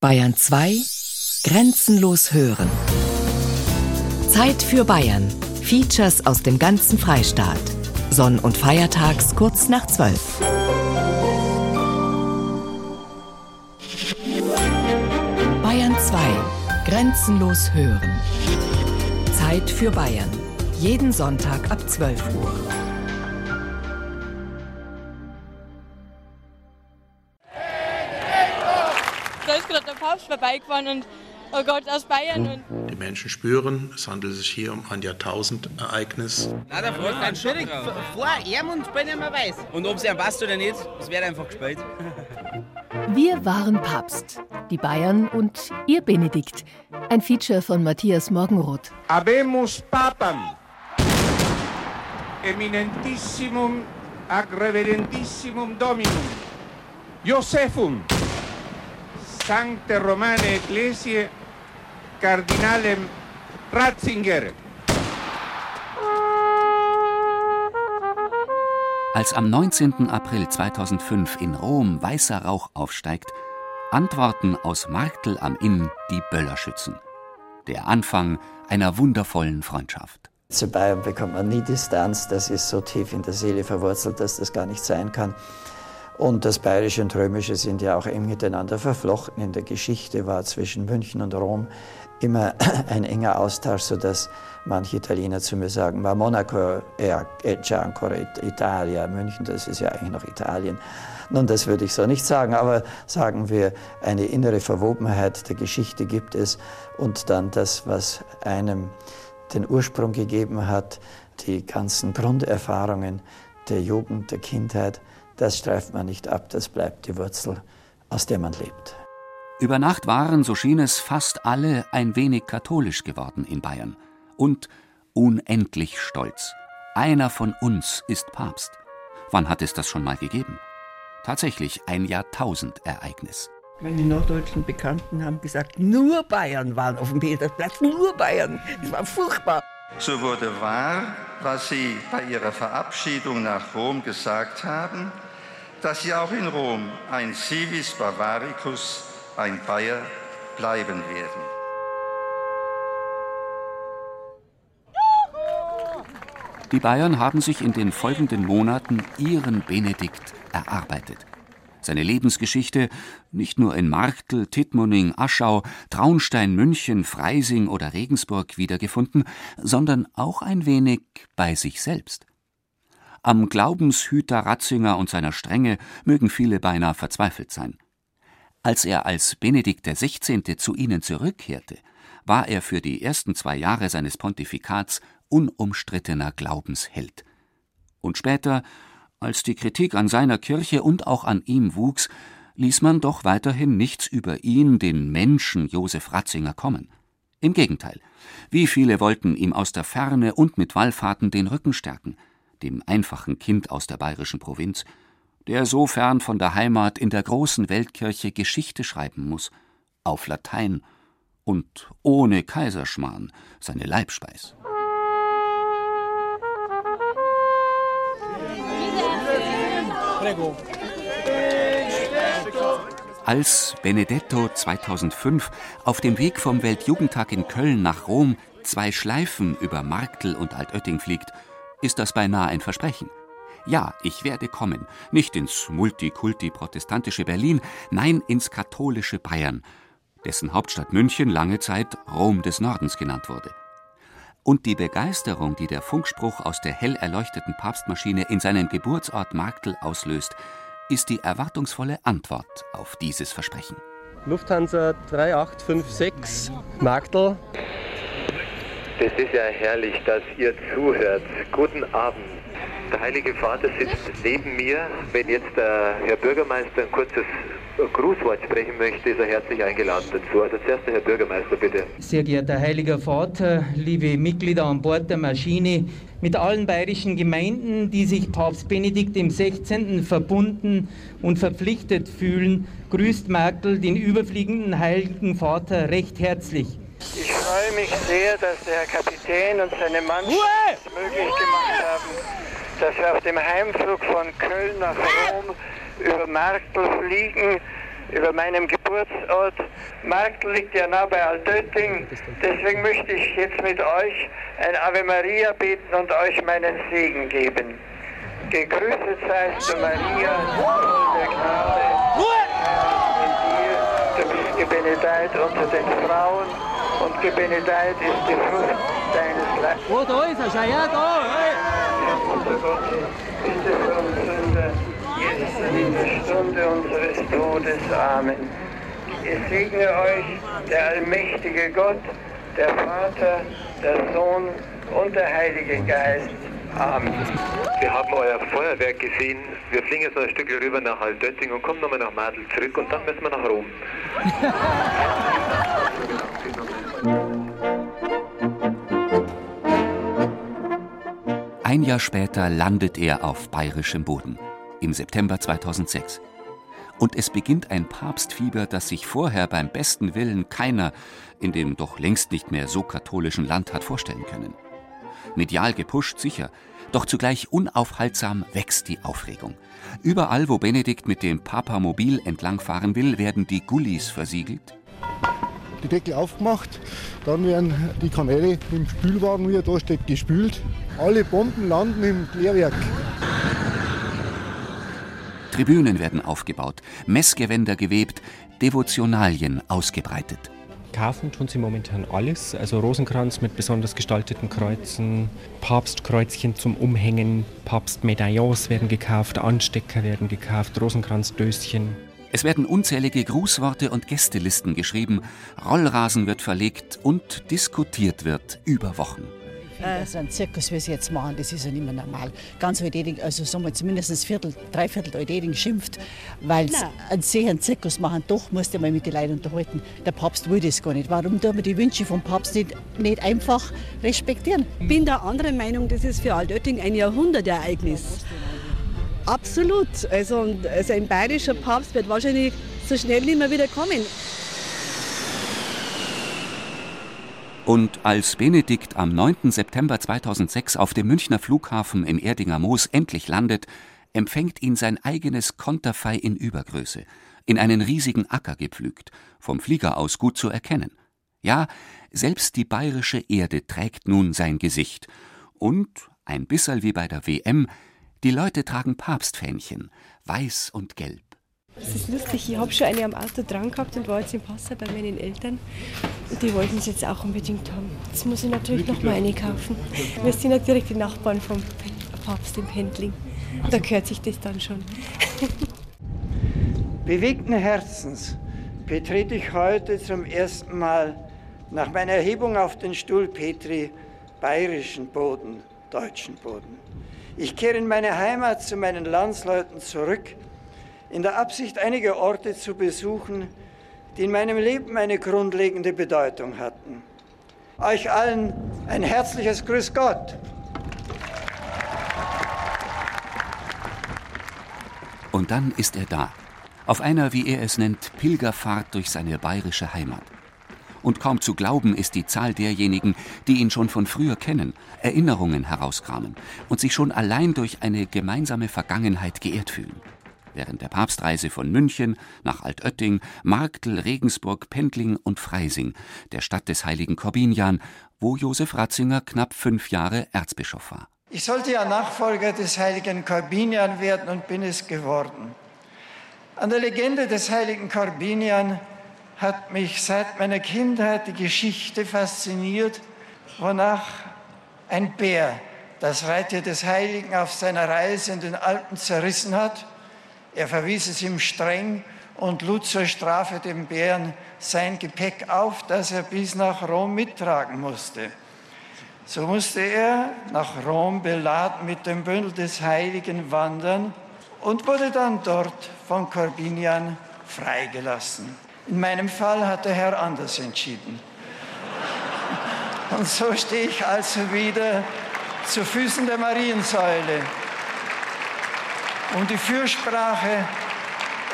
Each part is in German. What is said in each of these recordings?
Bayern 2 Grenzenlos hören. Zeit für Bayern. Features aus dem ganzen Freistaat. Sonn- und Feiertags kurz nach 12. Bayern 2 Grenzenlos hören. Zeit für Bayern. Jeden Sonntag ab 12 Uhr. Vorbeigefahren und oh Gott, aus Bayern. Und Die Menschen spüren, es handelt sich hier um ein Jahrtausendereignis. Na, der fragt dann schwierig vor ihm und bin nicht mehr weiß. Und ob es ihm passt oder nicht, das wird einfach gespielt. Wir waren Papst, die Bayern und ihr Benedikt. Ein Feature von Matthias Morgenroth. Habemus Papam, eminentissimum ac reverentissimum Dominum, Josephum, Sancte Romane Ecclesiae, Cardinalem Ratzinger. Als am 19. April 2005 in Rom weißer Rauch aufsteigt, antworten aus Marktl am Inn die Böllerschützen. Der Anfang einer wundervollen Freundschaft. Zu Bayern bekommt man nie Distanz, das ist so tief in der Seele verwurzelt, dass das gar nicht sein kann. Und das Bayerische und Römische sind ja auch eng miteinander verflochten. In der Geschichte war zwischen München und Rom immer ein enger Austausch, sodass manche Italiener zu mir sagen, ma Monaco è già ancora Italia, München, das ist ja eigentlich noch Italien. Nun, das würde ich so nicht sagen, aber sagen wir, eine innere Verwobenheit der Geschichte gibt es und dann das, was einem den Ursprung gegeben hat, die ganzen Grunderfahrungen der Jugend, der Kindheit, das streift man nicht ab, das bleibt die Wurzel, aus der man lebt. Über Nacht waren, so schien es, fast alle ein wenig katholisch geworden in Bayern. Und unendlich stolz. Einer von uns ist Papst. Wann hat es das schon mal gegeben? Tatsächlich ein Jahrtausendereignis. Meine norddeutschen Bekannten haben gesagt, nur Bayern waren auf dem Petersplatz, nur Bayern. Das war furchtbar. So wurde wahr, was Sie bei Ihrer Verabschiedung nach Rom gesagt haben, dass Sie auch in Rom ein Civis Bavaricus, ein Bayer, bleiben werden. Die Bayern haben sich in den folgenden Monaten ihren Benedikt erarbeitet. Seine Lebensgeschichte nicht nur in Marktl, Tittmoning, Aschau, Traunstein, München, Freising oder Regensburg wiedergefunden, sondern auch ein wenig bei sich selbst. Am Glaubenshüter Ratzinger und seiner Strenge mögen viele beinahe verzweifelt sein. Als er als Benedikt XVI. zu ihnen zurückkehrte, war er für die ersten zwei Jahre seines Pontifikats unumstrittener Glaubensheld. Und später, als die Kritik an seiner Kirche und auch an ihm wuchs, ließ man doch weiterhin nichts über ihn, den Menschen Josef Ratzinger, kommen. Im Gegenteil, wie viele wollten ihm aus der Ferne und mit Wallfahrten den Rücken stärken, dem einfachen Kind aus der bayerischen Provinz, der so fern von der Heimat in der großen Weltkirche Geschichte schreiben muss, auf Latein und ohne Kaiserschmarrn seine Leibspeis. Als Benedetto 2005 auf dem Weg vom Weltjugendtag in Köln nach Rom zwei Schleifen über Marktl und Altötting fliegt, ist das beinahe ein Versprechen. Ja, ich werde kommen, nicht ins multikulti-protestantische Berlin, nein ins katholische Bayern, dessen Hauptstadt München lange Zeit Rom des Nordens genannt wurde. Und die Begeisterung, die der Funkspruch aus der hell erleuchteten Papstmaschine in seinem Geburtsort Marktl auslöst, ist die erwartungsvolle Antwort auf dieses Versprechen. Lufthansa 3856 Marktl. Das ist ja herrlich, dass ihr zuhört. Guten Abend. Der Heilige Vater sitzt neben mir. Wenn jetzt der Herr Bürgermeister ein kurzes Grußwort sprechen möchte, ist er herzlich eingeladen dazu. Also zuerst der Herr Bürgermeister, bitte. Sehr geehrter Heiliger Vater, liebe Mitglieder an Bord der Maschine, mit allen bayerischen Gemeinden, die sich Papst Benedikt im 16. verbunden und verpflichtet fühlen, grüßt Merkel den überfliegenden Heiligen Vater recht herzlich. Ich freue mich sehr, dass der Herr Kapitän und seine Mannschaft es möglich gemacht haben, dass wir auf dem Heimflug von Köln nach Rom über Marktl fliegen, über meinem Geburtsort. Marktl liegt ja nah bei Altötting. Deswegen möchte ich jetzt mit euch ein Ave Maria beten und euch meinen Segen geben. Gegrüßet seist du, Maria, voll der Gnade. Herr ist mit dir. Du bist gebenedeit unter den Frauen und gebenedeit ist die Frucht deines Leibes. Oh, da ist er schon, ja, da. Hey. Unser Gott, bitte für uns Sünder, jetzt und in der Stunde unseres Todes. Amen. Ich segne euch, der allmächtige Gott, der Vater, der Sohn und der Heilige Geist. Amen. Wir haben euer Feuerwerk gesehen. Wir fliegen jetzt noch ein Stück rüber nach Altötting und kommen nochmal nach Madel zurück und dann müssen wir nach Rom. Ein Jahr später landet er auf bayerischem Boden, im September 2006. Und es beginnt ein Papstfieber, das sich vorher beim besten Willen keiner in dem doch längst nicht mehr so katholischen Land hat vorstellen können. Medial gepusht, sicher, doch zugleich unaufhaltsam wächst die Aufregung. Überall, wo Benedikt mit dem Papamobil entlangfahren will, werden die Gullis versiegelt. Die Deckel aufgemacht, dann werden die Kanäle im Spülwagen, wie er da steht, gespült. Alle Bomben landen im Klärwerk. Tribünen werden aufgebaut, Messgewänder gewebt, Devotionalien ausgebreitet. Kaufen tun sie momentan alles, also Rosenkranz mit besonders gestalteten Kreuzen, Papstkreuzchen zum Umhängen, Papstmedaillons werden gekauft, Anstecker werden gekauft, Rosenkranzdöschen. Es werden unzählige Grußworte und Gästelisten geschrieben, Rollrasen wird verlegt und diskutiert wird über Wochen. Also ein Zirkus, wie sie jetzt machen, das ist ja nicht mehr normal. Ganz Eudeding, also sagen wir zumindest ein Viertel, drei Viertel Eudeding schimpft, weil sie einen sehr Zirkus machen. Doch musst du mal mit den Leuten unterhalten. Der Papst will das gar nicht. Warum tun wir die Wünsche vom Papst nicht, nicht einfach respektieren? Ich bin der anderen Meinung, das ist für Altötting ein Jahrhundertereignis. Absolut. Also, also ein bayerischer Papst wird wahrscheinlich so schnell nicht mehr wieder kommen. Und als Benedikt am 9. September 2006 auf dem Münchner Flughafen in Erdinger Moos endlich landet, empfängt ihn sein eigenes Konterfei in Übergröße, in einen riesigen Acker gepflügt, vom Flieger aus gut zu erkennen. Ja, selbst die bayerische Erde trägt nun sein Gesicht. Und, ein bisserl wie bei der WM, die Leute tragen Papstfähnchen, weiß und gelb. Das ist lustig, ich habe schon eine am Auto dran gehabt und war jetzt im Passau bei meinen Eltern. Und die wollten es jetzt auch unbedingt haben. Jetzt muss ich natürlich noch mal eine kaufen. Wir sind natürlich die Nachbarn vom Papst im Pendling. Da gehört sich das dann schon. Bewegten Herzens betrete ich heute zum ersten Mal nach meiner Erhebung auf den Stuhl Petri bayerischen Boden, deutschen Boden. Ich kehre in meine Heimat zu meinen Landsleuten zurück, in der Absicht, einige Orte zu besuchen, die in meinem Leben eine grundlegende Bedeutung hatten. Euch allen ein herzliches Grüß Gott. Und dann ist er da, auf einer, wie er es nennt, Pilgerfahrt durch seine bayerische Heimat. Und kaum zu glauben ist die Zahl derjenigen, die ihn schon von früher kennen, Erinnerungen herauskramen und sich schon allein durch eine gemeinsame Vergangenheit geehrt fühlen. Während der Papstreise von München nach Altötting, Marktl, Regensburg, Pendling und Freising, der Stadt des heiligen Korbinian, wo Josef Ratzinger knapp fünf Jahre Erzbischof war. Ich sollte ja Nachfolger des heiligen Korbinian werden und bin es geworden. An der Legende des heiligen Korbinian hat mich seit meiner Kindheit die Geschichte fasziniert, wonach ein Bär das Reittier des Heiligen auf seiner Reise in den Alpen zerrissen hat. Er verwies es ihm streng und lud zur Strafe dem Bären sein Gepäck auf, das er bis nach Rom mittragen musste. So musste er nach Rom beladen mit dem Bündel des Heiligen wandern und wurde dann dort von Corbinian freigelassen. In meinem Fall hat der Herr anders entschieden. Und so stehe ich also wieder zu Füßen der Mariensäule, um die Fürsprache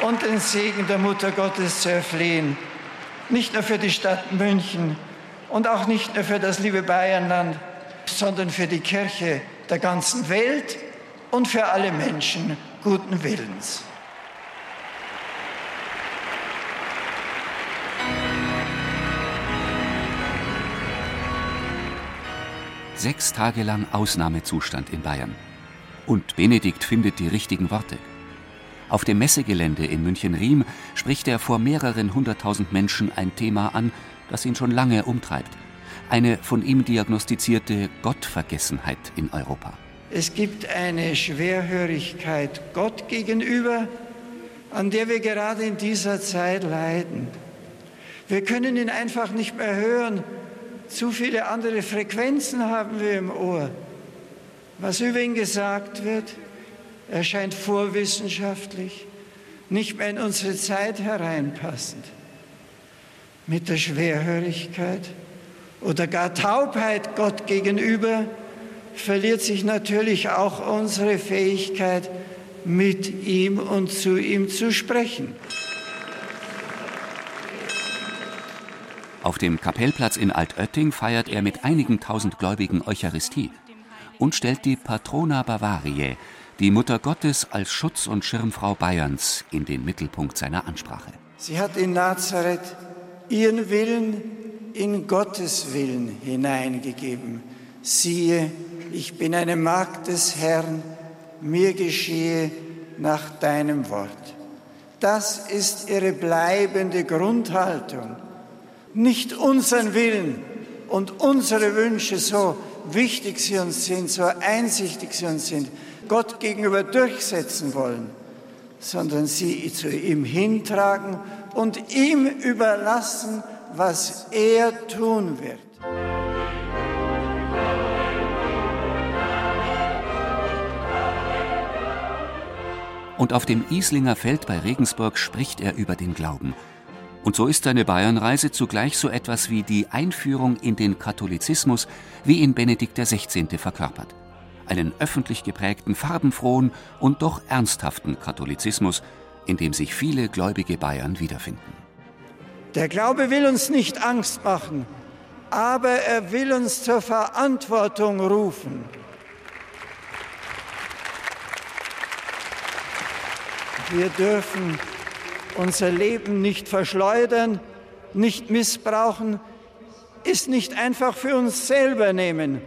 und den Segen der Mutter Gottes zu erflehen. Nicht nur für die Stadt München und auch nicht nur für das liebe Bayernland, sondern für die Kirche der ganzen Welt und für alle Menschen guten Willens. Sechs Tage lang Ausnahmezustand in Bayern. Und Benedikt findet die richtigen Worte. Auf dem Messegelände in München-Riem spricht er vor mehreren hunderttausend Menschen ein Thema an, das ihn schon lange umtreibt. Eine von ihm diagnostizierte Gottvergessenheit in Europa. Es gibt eine Schwerhörigkeit Gott gegenüber, an der wir gerade in dieser Zeit leiden. Wir können ihn einfach nicht mehr hören. Zu viele andere Frequenzen haben wir im Ohr. Was über ihn gesagt wird, erscheint vorwissenschaftlich, nicht mehr in unsere Zeit hereinpassend. Mit der Schwerhörigkeit oder gar Taubheit Gott gegenüber verliert sich natürlich auch unsere Fähigkeit, mit ihm und zu ihm zu sprechen. Auf dem Kapellplatz in Altötting feiert er mit einigen tausend Gläubigen Eucharistie und stellt die Patrona Bavariae, die Mutter Gottes als Schutz- und Schirmfrau Bayerns, in den Mittelpunkt seiner Ansprache. Sie hat in Nazareth ihren Willen in Gottes Willen hineingegeben. Siehe, ich bin eine Magd des Herrn, mir geschehe nach deinem Wort. Das ist ihre bleibende Grundhaltung. Nicht unseren Willen und unsere Wünsche, so wichtig sie uns sind, so einsichtig sie uns sind, Gott gegenüber durchsetzen wollen, sondern sie zu ihm hintragen und ihm überlassen, was er tun wird. Und auf dem Islinger Feld bei Regensburg spricht er über den Glauben. Und so ist seine Bayernreise zugleich so etwas wie die Einführung in den Katholizismus, wie ihn Benedikt XVI. verkörpert. Einen öffentlich geprägten, farbenfrohen und doch ernsthaften Katholizismus, in dem sich viele gläubige Bayern wiederfinden. Der Glaube will uns nicht Angst machen, aber er will uns zur Verantwortung rufen. Wir dürfen unser Leben nicht verschleudern, nicht missbrauchen, es nicht einfach für uns selber nehmen.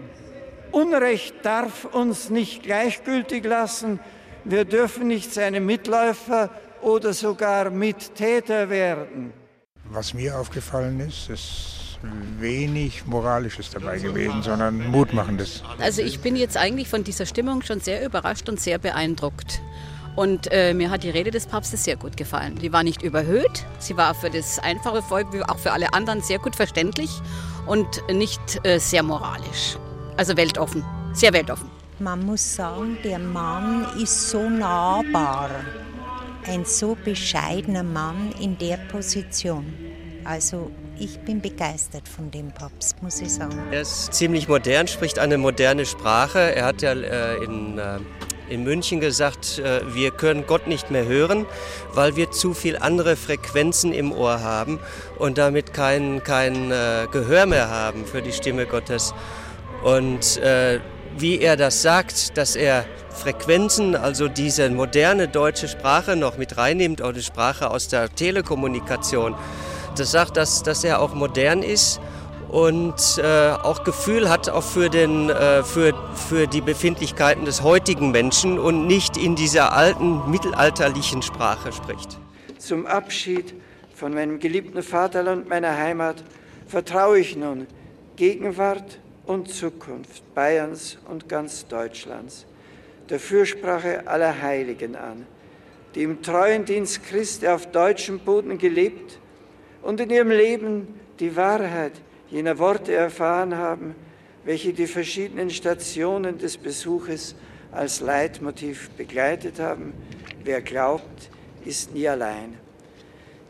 Unrecht darf uns nicht gleichgültig lassen. Wir dürfen nicht seine Mitläufer oder sogar Mittäter werden. Was mir aufgefallen ist, ist wenig Moralisches dabei gewesen, sondern Mutmachendes. Also ich bin jetzt eigentlich von dieser Stimmung schon sehr überrascht und sehr beeindruckt. Und äh, mir hat die Rede des Papstes sehr gut gefallen. Die war nicht überhöht, sie war für das einfache Volk wie auch für alle anderen sehr gut verständlich und nicht äh, sehr moralisch. Also weltoffen, sehr weltoffen. Man muss sagen, der Mann ist so nahbar. Ein so bescheidener Mann in der Position. Also ich bin begeistert von dem Papst, muss ich sagen. Er ist ziemlich modern, spricht eine moderne Sprache. Er hat ja äh, in äh, in München gesagt, äh, wir können Gott nicht mehr hören, weil wir zu viel andere Frequenzen im Ohr haben und damit kein, kein äh, Gehör mehr haben für die Stimme Gottes. Und äh, wie er das sagt, dass er Frequenzen, also diese moderne deutsche Sprache noch mit reinnimmt, auch die Sprache aus der Telekommunikation, das sagt, dass, dass er auch modern ist und äh, auch Gefühl hat auch für, den, äh, für, für die Befindlichkeiten des heutigen Menschen und nicht in dieser alten mittelalterlichen Sprache spricht. Zum Abschied von meinem geliebten Vaterland, meiner Heimat, vertraue ich nun Gegenwart und Zukunft Bayerns und ganz Deutschlands der Fürsprache aller Heiligen an, die im treuen Dienst Christi auf deutschem Boden gelebt und in ihrem Leben die Wahrheit, jener Worte erfahren haben, welche die verschiedenen Stationen des Besuches als Leitmotiv begleitet haben. Wer glaubt, ist nie allein.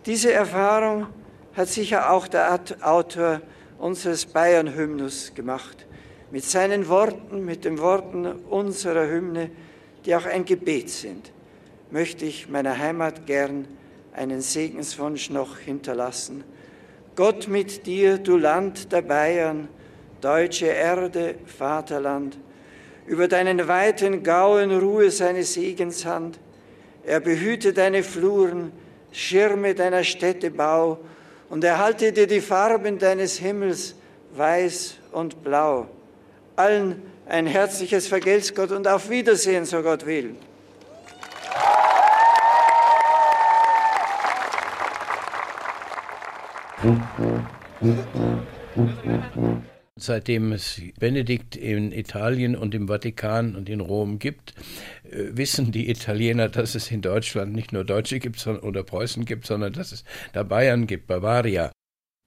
Diese Erfahrung hat sicher auch der Autor unseres Bayern-Hymnus gemacht, mit seinen Worten, mit den Worten unserer Hymne, die auch ein Gebet sind, möchte ich meiner Heimat gern einen Segenswunsch noch hinterlassen – Gott mit dir, du Land der Bayern, deutsche Erde, Vaterland, über deinen weiten Gauen ruhe seine Segenshand, er behüte deine Fluren, schirme deiner Städte Bau und erhalte dir die Farben deines Himmels, weiß und blau. allen ein herzliches Vergelt's Gott und auf Wiedersehen, so Gott will. Seitdem es Benedikt in Italien und im Vatikan und in Rom gibt, äh, wissen die Italiener, dass es in Deutschland nicht nur Deutsche gibt oder Preußen gibt, sondern dass es da Bayern gibt, Bavaria.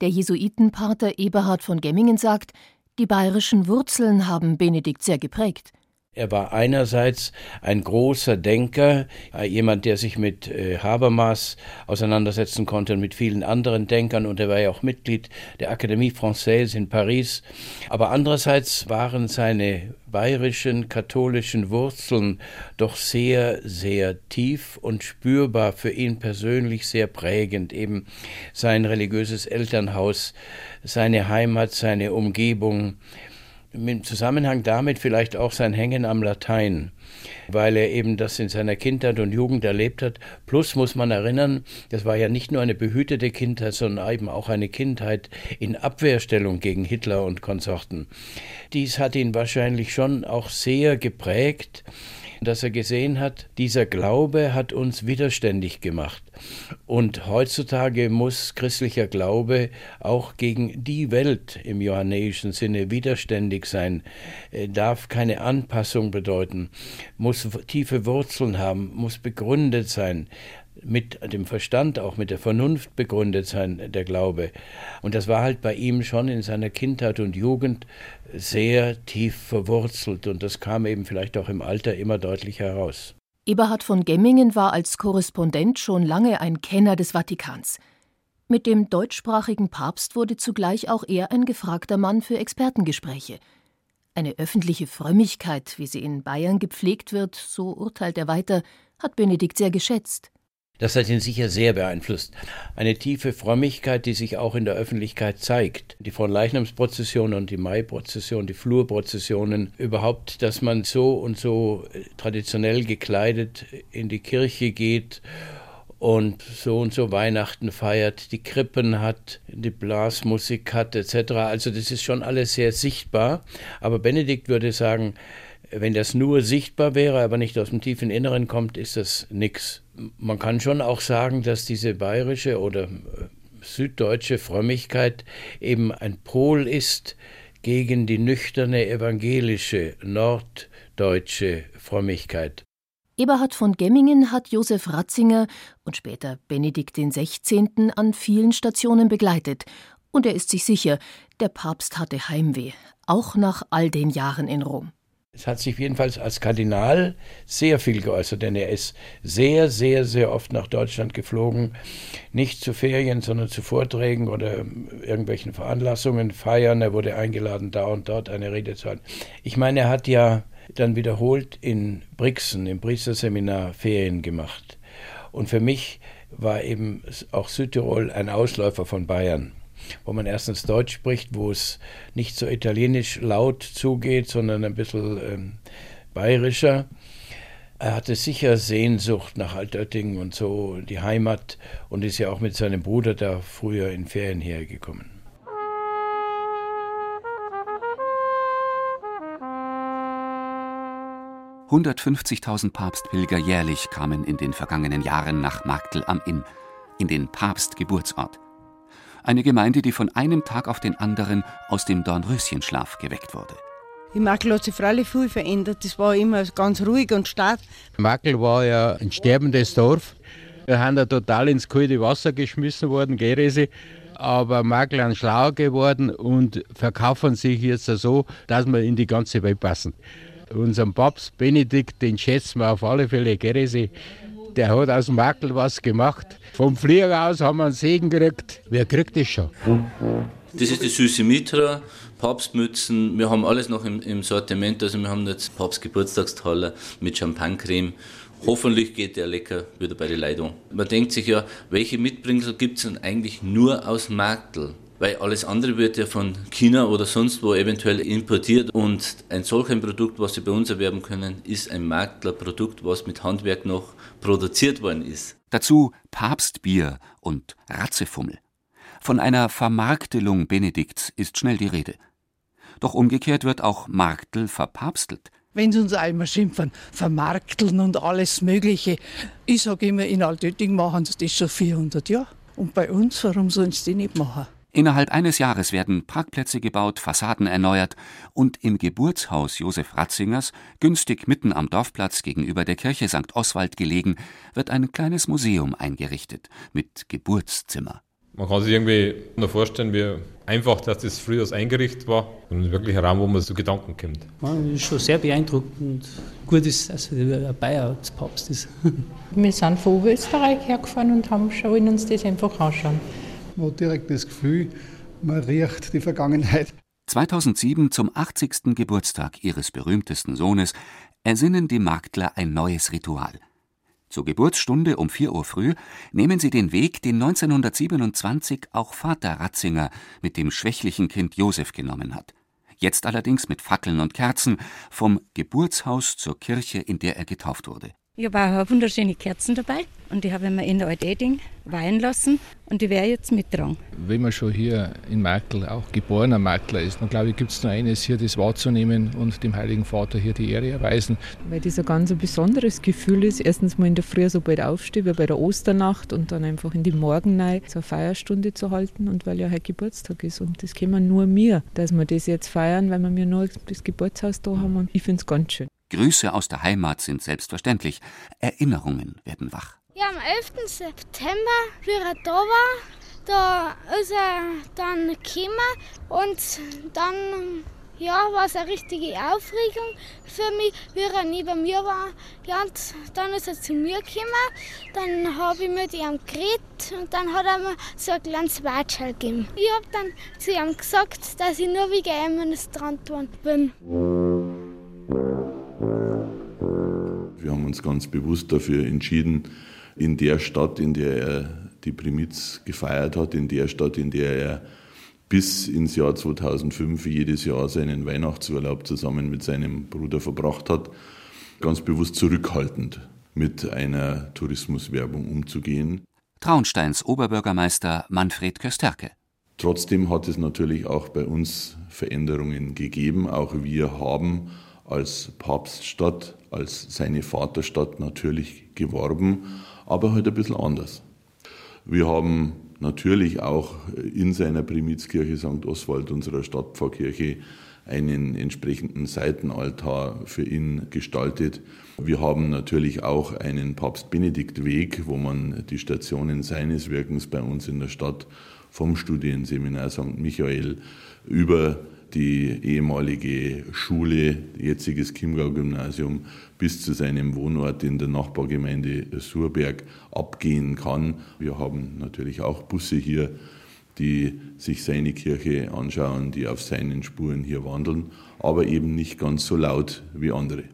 Der Jesuitenpater Eberhard von Gemmingen sagt, die bayerischen Wurzeln haben Benedikt sehr geprägt. Er war einerseits ein großer Denker, äh, jemand, der sich mit äh, Habermas auseinandersetzen konnte und mit vielen anderen Denkern und er war ja auch Mitglied der Académie Française in Paris. Aber andererseits waren seine bayerischen katholischen Wurzeln doch sehr, sehr tief und spürbar für ihn persönlich sehr prägend. Eben sein religiöses Elternhaus, seine Heimat, seine Umgebung, im Zusammenhang damit vielleicht auch sein Hängen am Latein, weil er eben das in seiner Kindheit und Jugend erlebt hat. Plus muss man erinnern, das war ja nicht nur eine behütete Kindheit, sondern eben auch eine Kindheit in Abwehrstellung gegen Hitler und Konsorten. Dies hat ihn wahrscheinlich schon auch sehr geprägt dass er gesehen hat, dieser Glaube hat uns widerständig gemacht. Und heutzutage muss christlicher Glaube auch gegen die Welt im johannäischen Sinne widerständig sein, äh, darf keine Anpassung bedeuten, muss tiefe Wurzeln haben, muss begründet sein, mit dem Verstand, auch mit der Vernunft begründet sein, der Glaube. Und das war halt bei ihm schon in seiner Kindheit und Jugend sehr tief verwurzelt und das kam eben vielleicht auch im Alter immer deutlicher heraus. Eberhard von Gemmingen war als Korrespondent schon lange ein Kenner des Vatikans. Mit dem deutschsprachigen Papst wurde zugleich auch er ein gefragter Mann für Expertengespräche. Eine öffentliche Frömmigkeit, wie sie in Bayern gepflegt wird, so urteilt er weiter, hat Benedikt sehr geschätzt. Das hat ihn sicher sehr beeinflusst. Eine tiefe Frömmigkeit, die sich auch in der Öffentlichkeit zeigt. Die Fronleichnamsprozession und die Maiprozession, die Flurprozessionen, überhaupt, dass man so und so äh, traditionell gekleidet in die Kirche geht und so und so Weihnachten feiert, die Krippen hat, die Blasmusik hat etc. Also das ist schon alles sehr sichtbar. Aber Benedikt würde sagen, wenn das nur sichtbar wäre, aber nicht aus dem tiefen Inneren kommt, ist das nichts. Man kann schon auch sagen, dass diese bayerische oder äh, süddeutsche Frömmigkeit eben ein Pol ist gegen die nüchterne evangelische norddeutsche Frömmigkeit. Eberhard von Gemmingen hat Josef Ratzinger und später Benedikt XVI. an vielen Stationen begleitet. Und er ist sich sicher, der Papst hatte Heimweh, auch nach all den Jahren in Rom. Es hat sich jedenfalls als Kardinal sehr viel geäußert, denn er ist sehr, sehr, sehr oft nach Deutschland geflogen. Nicht zu Ferien, sondern zu Vorträgen oder irgendwelchen Veranlassungen, Feiern. Er wurde eingeladen, da und dort eine Rede zu halten. Ich meine, er hat ja dann wiederholt in Brixen, im Priesterseminar, Ferien gemacht. Und für mich war eben auch Südtirol ein Ausläufer von Bayern wo man erstens Deutsch spricht, wo es nicht so italienisch laut zugeht, sondern ein bisschen ähm, bayerischer. Er hatte sicher Sehnsucht nach Altöttingen und so, die Heimat, und ist ja auch mit seinem Bruder da früher in Ferien hergekommen. »150.000 Papstpilger jährlich kamen in den vergangenen Jahren nach Marktl am Inn, in den Papstgeburtsort eine Gemeinde, die von einem Tag auf den anderen aus dem Dornröschenschlaf geweckt wurde. In Makel hat sich freilich viel verändert. Das war immer ganz ruhig und stark. Makel war ja ein sterbendes Dorf. Wir haben da total ins kalte Wasser geschmissen worden, Gerese. Aber Makel sind schlauer geworden und verkaufen sich jetzt so, dass wir in die ganze Welt passen. Unseren Papst Benedikt, den schätzen wir auf alle Fälle, Gerese. Der hat aus dem Makel was gemacht. Vom Flieger aus haben wir einen Segen gekriegt. Wer kriegt das schon? Das ist die süße Mitra, Papstmützen. Wir haben alles noch im, im Sortiment. Also wir haben jetzt Papstgeburtstagstaler mit Champagnercreme. Hoffentlich geht der lecker wieder bei der Leitung. Man denkt sich ja, welche Mitbringsel gibt es denn eigentlich nur aus Marktl? Weil alles andere wird ja von China oder sonst wo eventuell importiert und ein solch ein Produkt, was Sie bei uns erwerben können, ist ein Marktler Produkt, was mit Handwerk noch produziert worden ist. Dazu Papstbier und Ratzefummel. Von einer Vermarktelung Benedikts ist schnell die Rede. Doch umgekehrt wird auch Marktl verpapstelt. Wenn sie uns einmal schimpfen, vermarkteln und alles Mögliche. Ich sage immer, in Altötting machen sie das schon 400 Jahre. Und bei uns, warum sollen sie das nicht machen? Innerhalb eines Jahres werden Parkplätze gebaut, Fassaden erneuert und im Geburtshaus Josef Ratzingers, günstig mitten am Dorfplatz gegenüber der Kirche St. Oswald gelegen, wird ein kleines Museum eingerichtet mit Geburtszimmer. Man kann sich irgendwie nur vorstellen, wie einfach dass das früher eingerichtet war und wirklich ein Raum, wo man so Gedanken kommt. Man ist schon sehr beeindruckend. Gut ist, dass der Bayer als Papst ist. Wir sind von Österreich hergefahren und haben wollen uns das einfach anschauen. Man hat direkt das Gefühl, man riecht die Vergangenheit. 2007 zum 80. Geburtstag ihres berühmtesten Sohnes ersinnen die Marktler ein neues Ritual. Zur Geburtsstunde um 4 Uhr früh nehmen sie den Weg, den 1927 auch Vater Ratzinger mit dem schwächlichen Kind Josef genommen hat. Jetzt allerdings mit Fackeln und Kerzen vom Geburtshaus zur Kirche, in der er getauft wurde. Ich habe auch wunderschöne Kerzen dabei und die habe ich mir in der Alteding weihen lassen und die werde ich jetzt mittragen. Wenn man schon hier in Merkel auch geborener Makler ist, dann glaube ich, gibt es nur eines, hier das wahrzunehmen und dem Heiligen Vater hier die Ehre erweisen. Weil das ein ganz besonderes Gefühl ist. Erstens mal in der Früh so bald aufstehen, wie bei der Osternacht und dann einfach in die Morgenneige so eine Feierstunde zu halten und weil ja heute Geburtstag ist. Und das kennen nur mir, dass wir das jetzt feiern, weil wir mir nur das Geburtshaus da haben und ich finde es ganz schön. Grüße aus der Heimat sind selbstverständlich. Erinnerungen werden wach. Ja, am 11. September, wie er da war, ist er dann gekommen und dann ja, war es eine richtige Aufregung für mich, wie er neben mir war. Ja, und dann ist er zu mir gekommen, dann habe ich mit ihm geredet und dann hat er mir so ein kleines Watschel gegeben. Ich habe dann zu ihm gesagt, dass ich nur wegen ihm Ministrant bin. Wir haben uns ganz bewusst dafür entschieden, in der Stadt, in der er die Primiz gefeiert hat, in der Stadt, in der er bis ins Jahr 2005 jedes Jahr seinen Weihnachtsurlaub zusammen mit seinem Bruder verbracht hat, ganz bewusst zurückhaltend mit einer Tourismuswerbung umzugehen. Traunsteins Oberbürgermeister Manfred Kösterke. Trotzdem hat es natürlich auch bei uns Veränderungen gegeben. Auch wir haben als Papststadt, als seine Vaterstadt natürlich geworben, aber halt ein bisschen anders. Wir haben natürlich auch in seiner Primizkirche St. Oswald, unserer Stadtpfarrkirche, einen entsprechenden Seitenaltar für ihn gestaltet. Wir haben natürlich auch einen Papst Benedikt Weg, wo man die Stationen seines Wirkens bei uns in der Stadt vom Studienseminar St. Michael über die ehemalige Schule, jetziges Chiemgau-Gymnasium, bis zu seinem Wohnort in der Nachbargemeinde Surberg abgehen kann. Wir haben natürlich auch Busse hier, die sich seine Kirche anschauen, die auf seinen Spuren hier wandeln, aber eben nicht ganz so laut wie andere.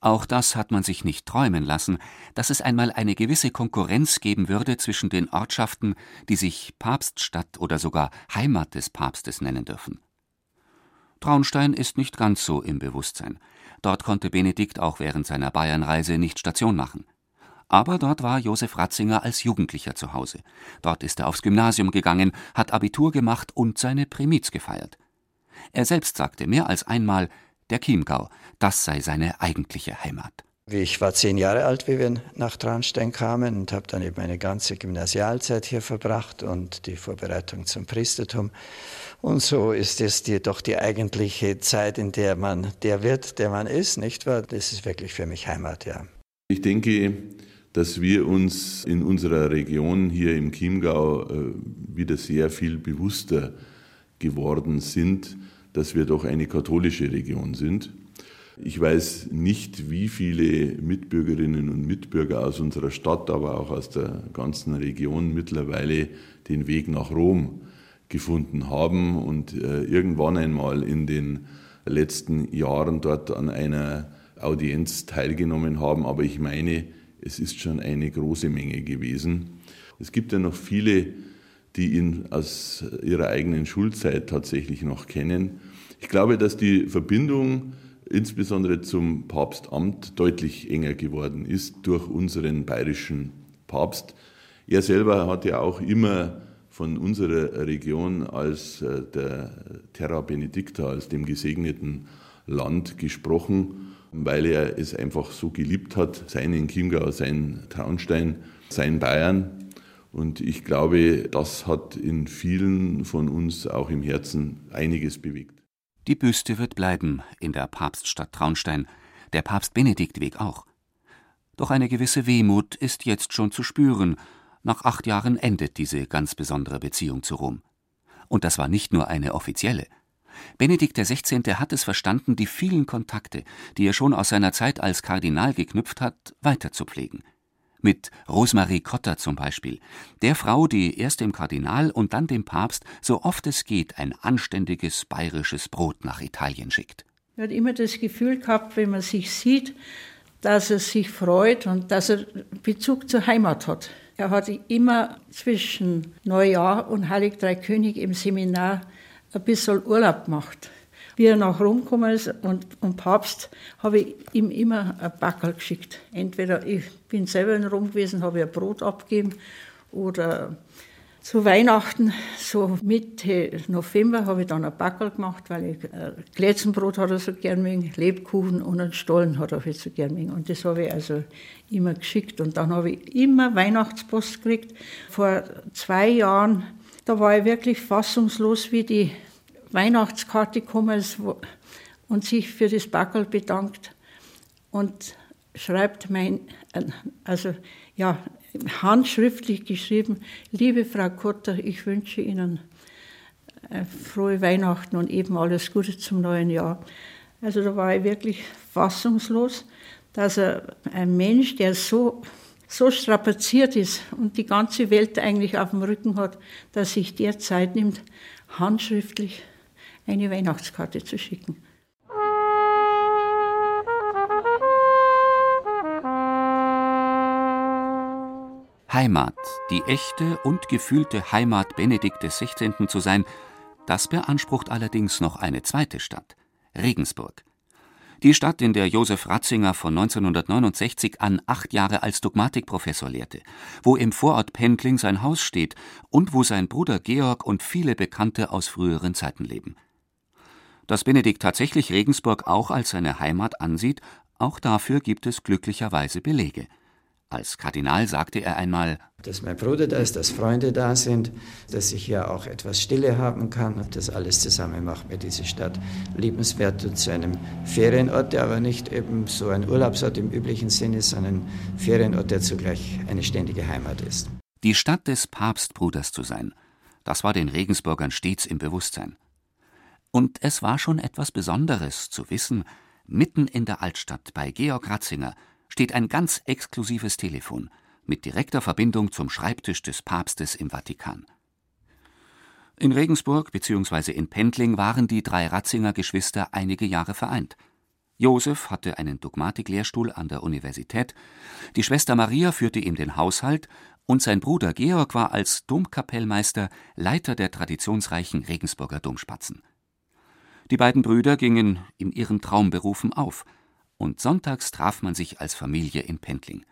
Auch das hat man sich nicht träumen lassen, dass es einmal eine gewisse Konkurrenz geben würde zwischen den Ortschaften, die sich Papststadt oder sogar Heimat des Papstes nennen dürfen. Traunstein ist nicht ganz so im Bewusstsein. Dort konnte Benedikt auch während seiner Bayernreise nicht Station machen. Aber dort war Josef Ratzinger als Jugendlicher zu Hause. Dort ist er aufs Gymnasium gegangen, hat Abitur gemacht und seine Primiz gefeiert. Er selbst sagte mehr als einmal, der Chiemgau, das sei seine eigentliche Heimat. Ich war zehn Jahre alt, wie wir nach Traunstein kamen und habe dann eben meine ganze Gymnasialzeit hier verbracht und die Vorbereitung zum Priestertum. Und so ist es die, doch die eigentliche Zeit, in der man der wird, der man ist, nicht wahr? Das ist wirklich für mich Heimat, ja. Ich denke, dass wir uns in unserer Region hier im Chiemgau äh, wieder sehr viel bewusster geworden sind, dass wir doch eine katholische Region sind. Ich weiß nicht, wie viele Mitbürgerinnen und Mitbürger aus unserer Stadt, aber auch aus der ganzen Region mittlerweile den Weg nach Rom gefunden haben und äh, irgendwann einmal in den letzten Jahren dort an einer Audienz teilgenommen haben. Aber ich meine, es ist schon eine große Menge gewesen. Es gibt ja noch viele, die ihn aus ihrer eigenen Schulzeit tatsächlich noch kennen. Ich glaube, dass die Verbindung insbesondere zum Papstamt deutlich enger geworden ist durch unseren bayerischen Papst. Er selber hat ja auch immer von unserer Region als äh, der Terra Benedicta, als dem gesegneten Land gesprochen, weil er es einfach so geliebt hat, seinen Chiemgau, seinen Traunstein, sein Bayern. Und ich glaube, das hat in vielen von uns auch im Herzen einiges bewegt. Die Büste wird bleiben in der Papststadt Traunstein, der Papst Benediktweg auch. Doch eine gewisse Wehmut ist jetzt schon zu spüren. Nach acht Jahren endet diese ganz besondere Beziehung zu Rom. Und das war nicht nur eine offizielle. Benedikt XVI. hat es verstanden, die vielen Kontakte, die er schon aus seiner Zeit als Kardinal geknüpft hat, weiterzupflegen. Mit Rosemarie Cotta zum Beispiel, der Frau, die erst dem Kardinal und dann dem Papst so oft es geht ein anständiges bayerisches Brot nach Italien schickt. Er hat immer das Gefühl gehabt, wenn man sich sieht, dass er sich freut und dass er Bezug zur Heimat hat. Er hat immer zwischen Neujahr und Heilig Drei König im Seminar ein bisschen Urlaub gemacht. Wie er nach Rom gekommen ist und, und Papst, habe ich ihm immer ein Backel geschickt. Entweder ich bin selber in Rom gewesen, habe ein Brot abgegeben oder zu Weihnachten, so Mitte November, habe ich dann ein Backel gemacht, weil ich äh, Glätzenbrot hat er so gern mögen, Lebkuchen und einen Stollen hat er so gern mögen. Und das habe ich also immer geschickt. Und dann habe ich immer Weihnachtspost gekriegt. Vor zwei Jahren, da war ich wirklich fassungslos, wie die Weihnachtskarte gekommen ist und sich für das Backel bedankt und schreibt mein, äh, also ja, handschriftlich geschrieben, liebe Frau Kotter, ich wünsche Ihnen äh, frohe Weihnachten und eben alles Gute zum neuen Jahr. Also da war ich wirklich fassungslos, dass ein Mensch, der so, so strapaziert ist und die ganze Welt eigentlich auf dem Rücken hat, dass sich der Zeit nimmt, handschriftlich eine Weihnachtskarte zu schicken. Heimat, die echte und gefühlte Heimat Benedikt XVI. zu sein, das beansprucht allerdings noch eine zweite Stadt, Regensburg. Die Stadt, in der Josef Ratzinger von 1969 an acht Jahre als Dogmatikprofessor lehrte, wo im Vorort Pendling sein Haus steht und wo sein Bruder Georg und viele Bekannte aus früheren Zeiten leben. Dass Benedikt tatsächlich Regensburg auch als seine Heimat ansieht, auch dafür gibt es glücklicherweise Belege – als Kardinal sagte er einmal, dass mein Bruder da ist, dass Freunde da sind, dass ich hier auch etwas Stille haben kann. Das alles zusammen macht mir diese Stadt liebenswert und zu einem Ferienort, der aber nicht eben so ein Urlaubsort im üblichen Sinne ist, sondern ein Ferienort, der zugleich eine ständige Heimat ist. Die Stadt des Papstbruders zu sein, das war den Regensburgern stets im Bewusstsein. Und es war schon etwas Besonderes zu wissen, mitten in der Altstadt bei Georg Ratzinger steht ein ganz exklusives Telefon mit direkter Verbindung zum Schreibtisch des Papstes im Vatikan. In Regensburg bzw. in Pendling waren die drei Ratzinger Geschwister einige Jahre vereint. Josef hatte einen Dogmatiklehrstuhl an der Universität, die Schwester Maria führte ihm den Haushalt und sein Bruder Georg war als Domkapellmeister Leiter der traditionsreichen Regensburger Domspatzen. Die beiden Brüder gingen in ihren Traumberufen auf – und sonntags traf man sich als Familie in Pendling.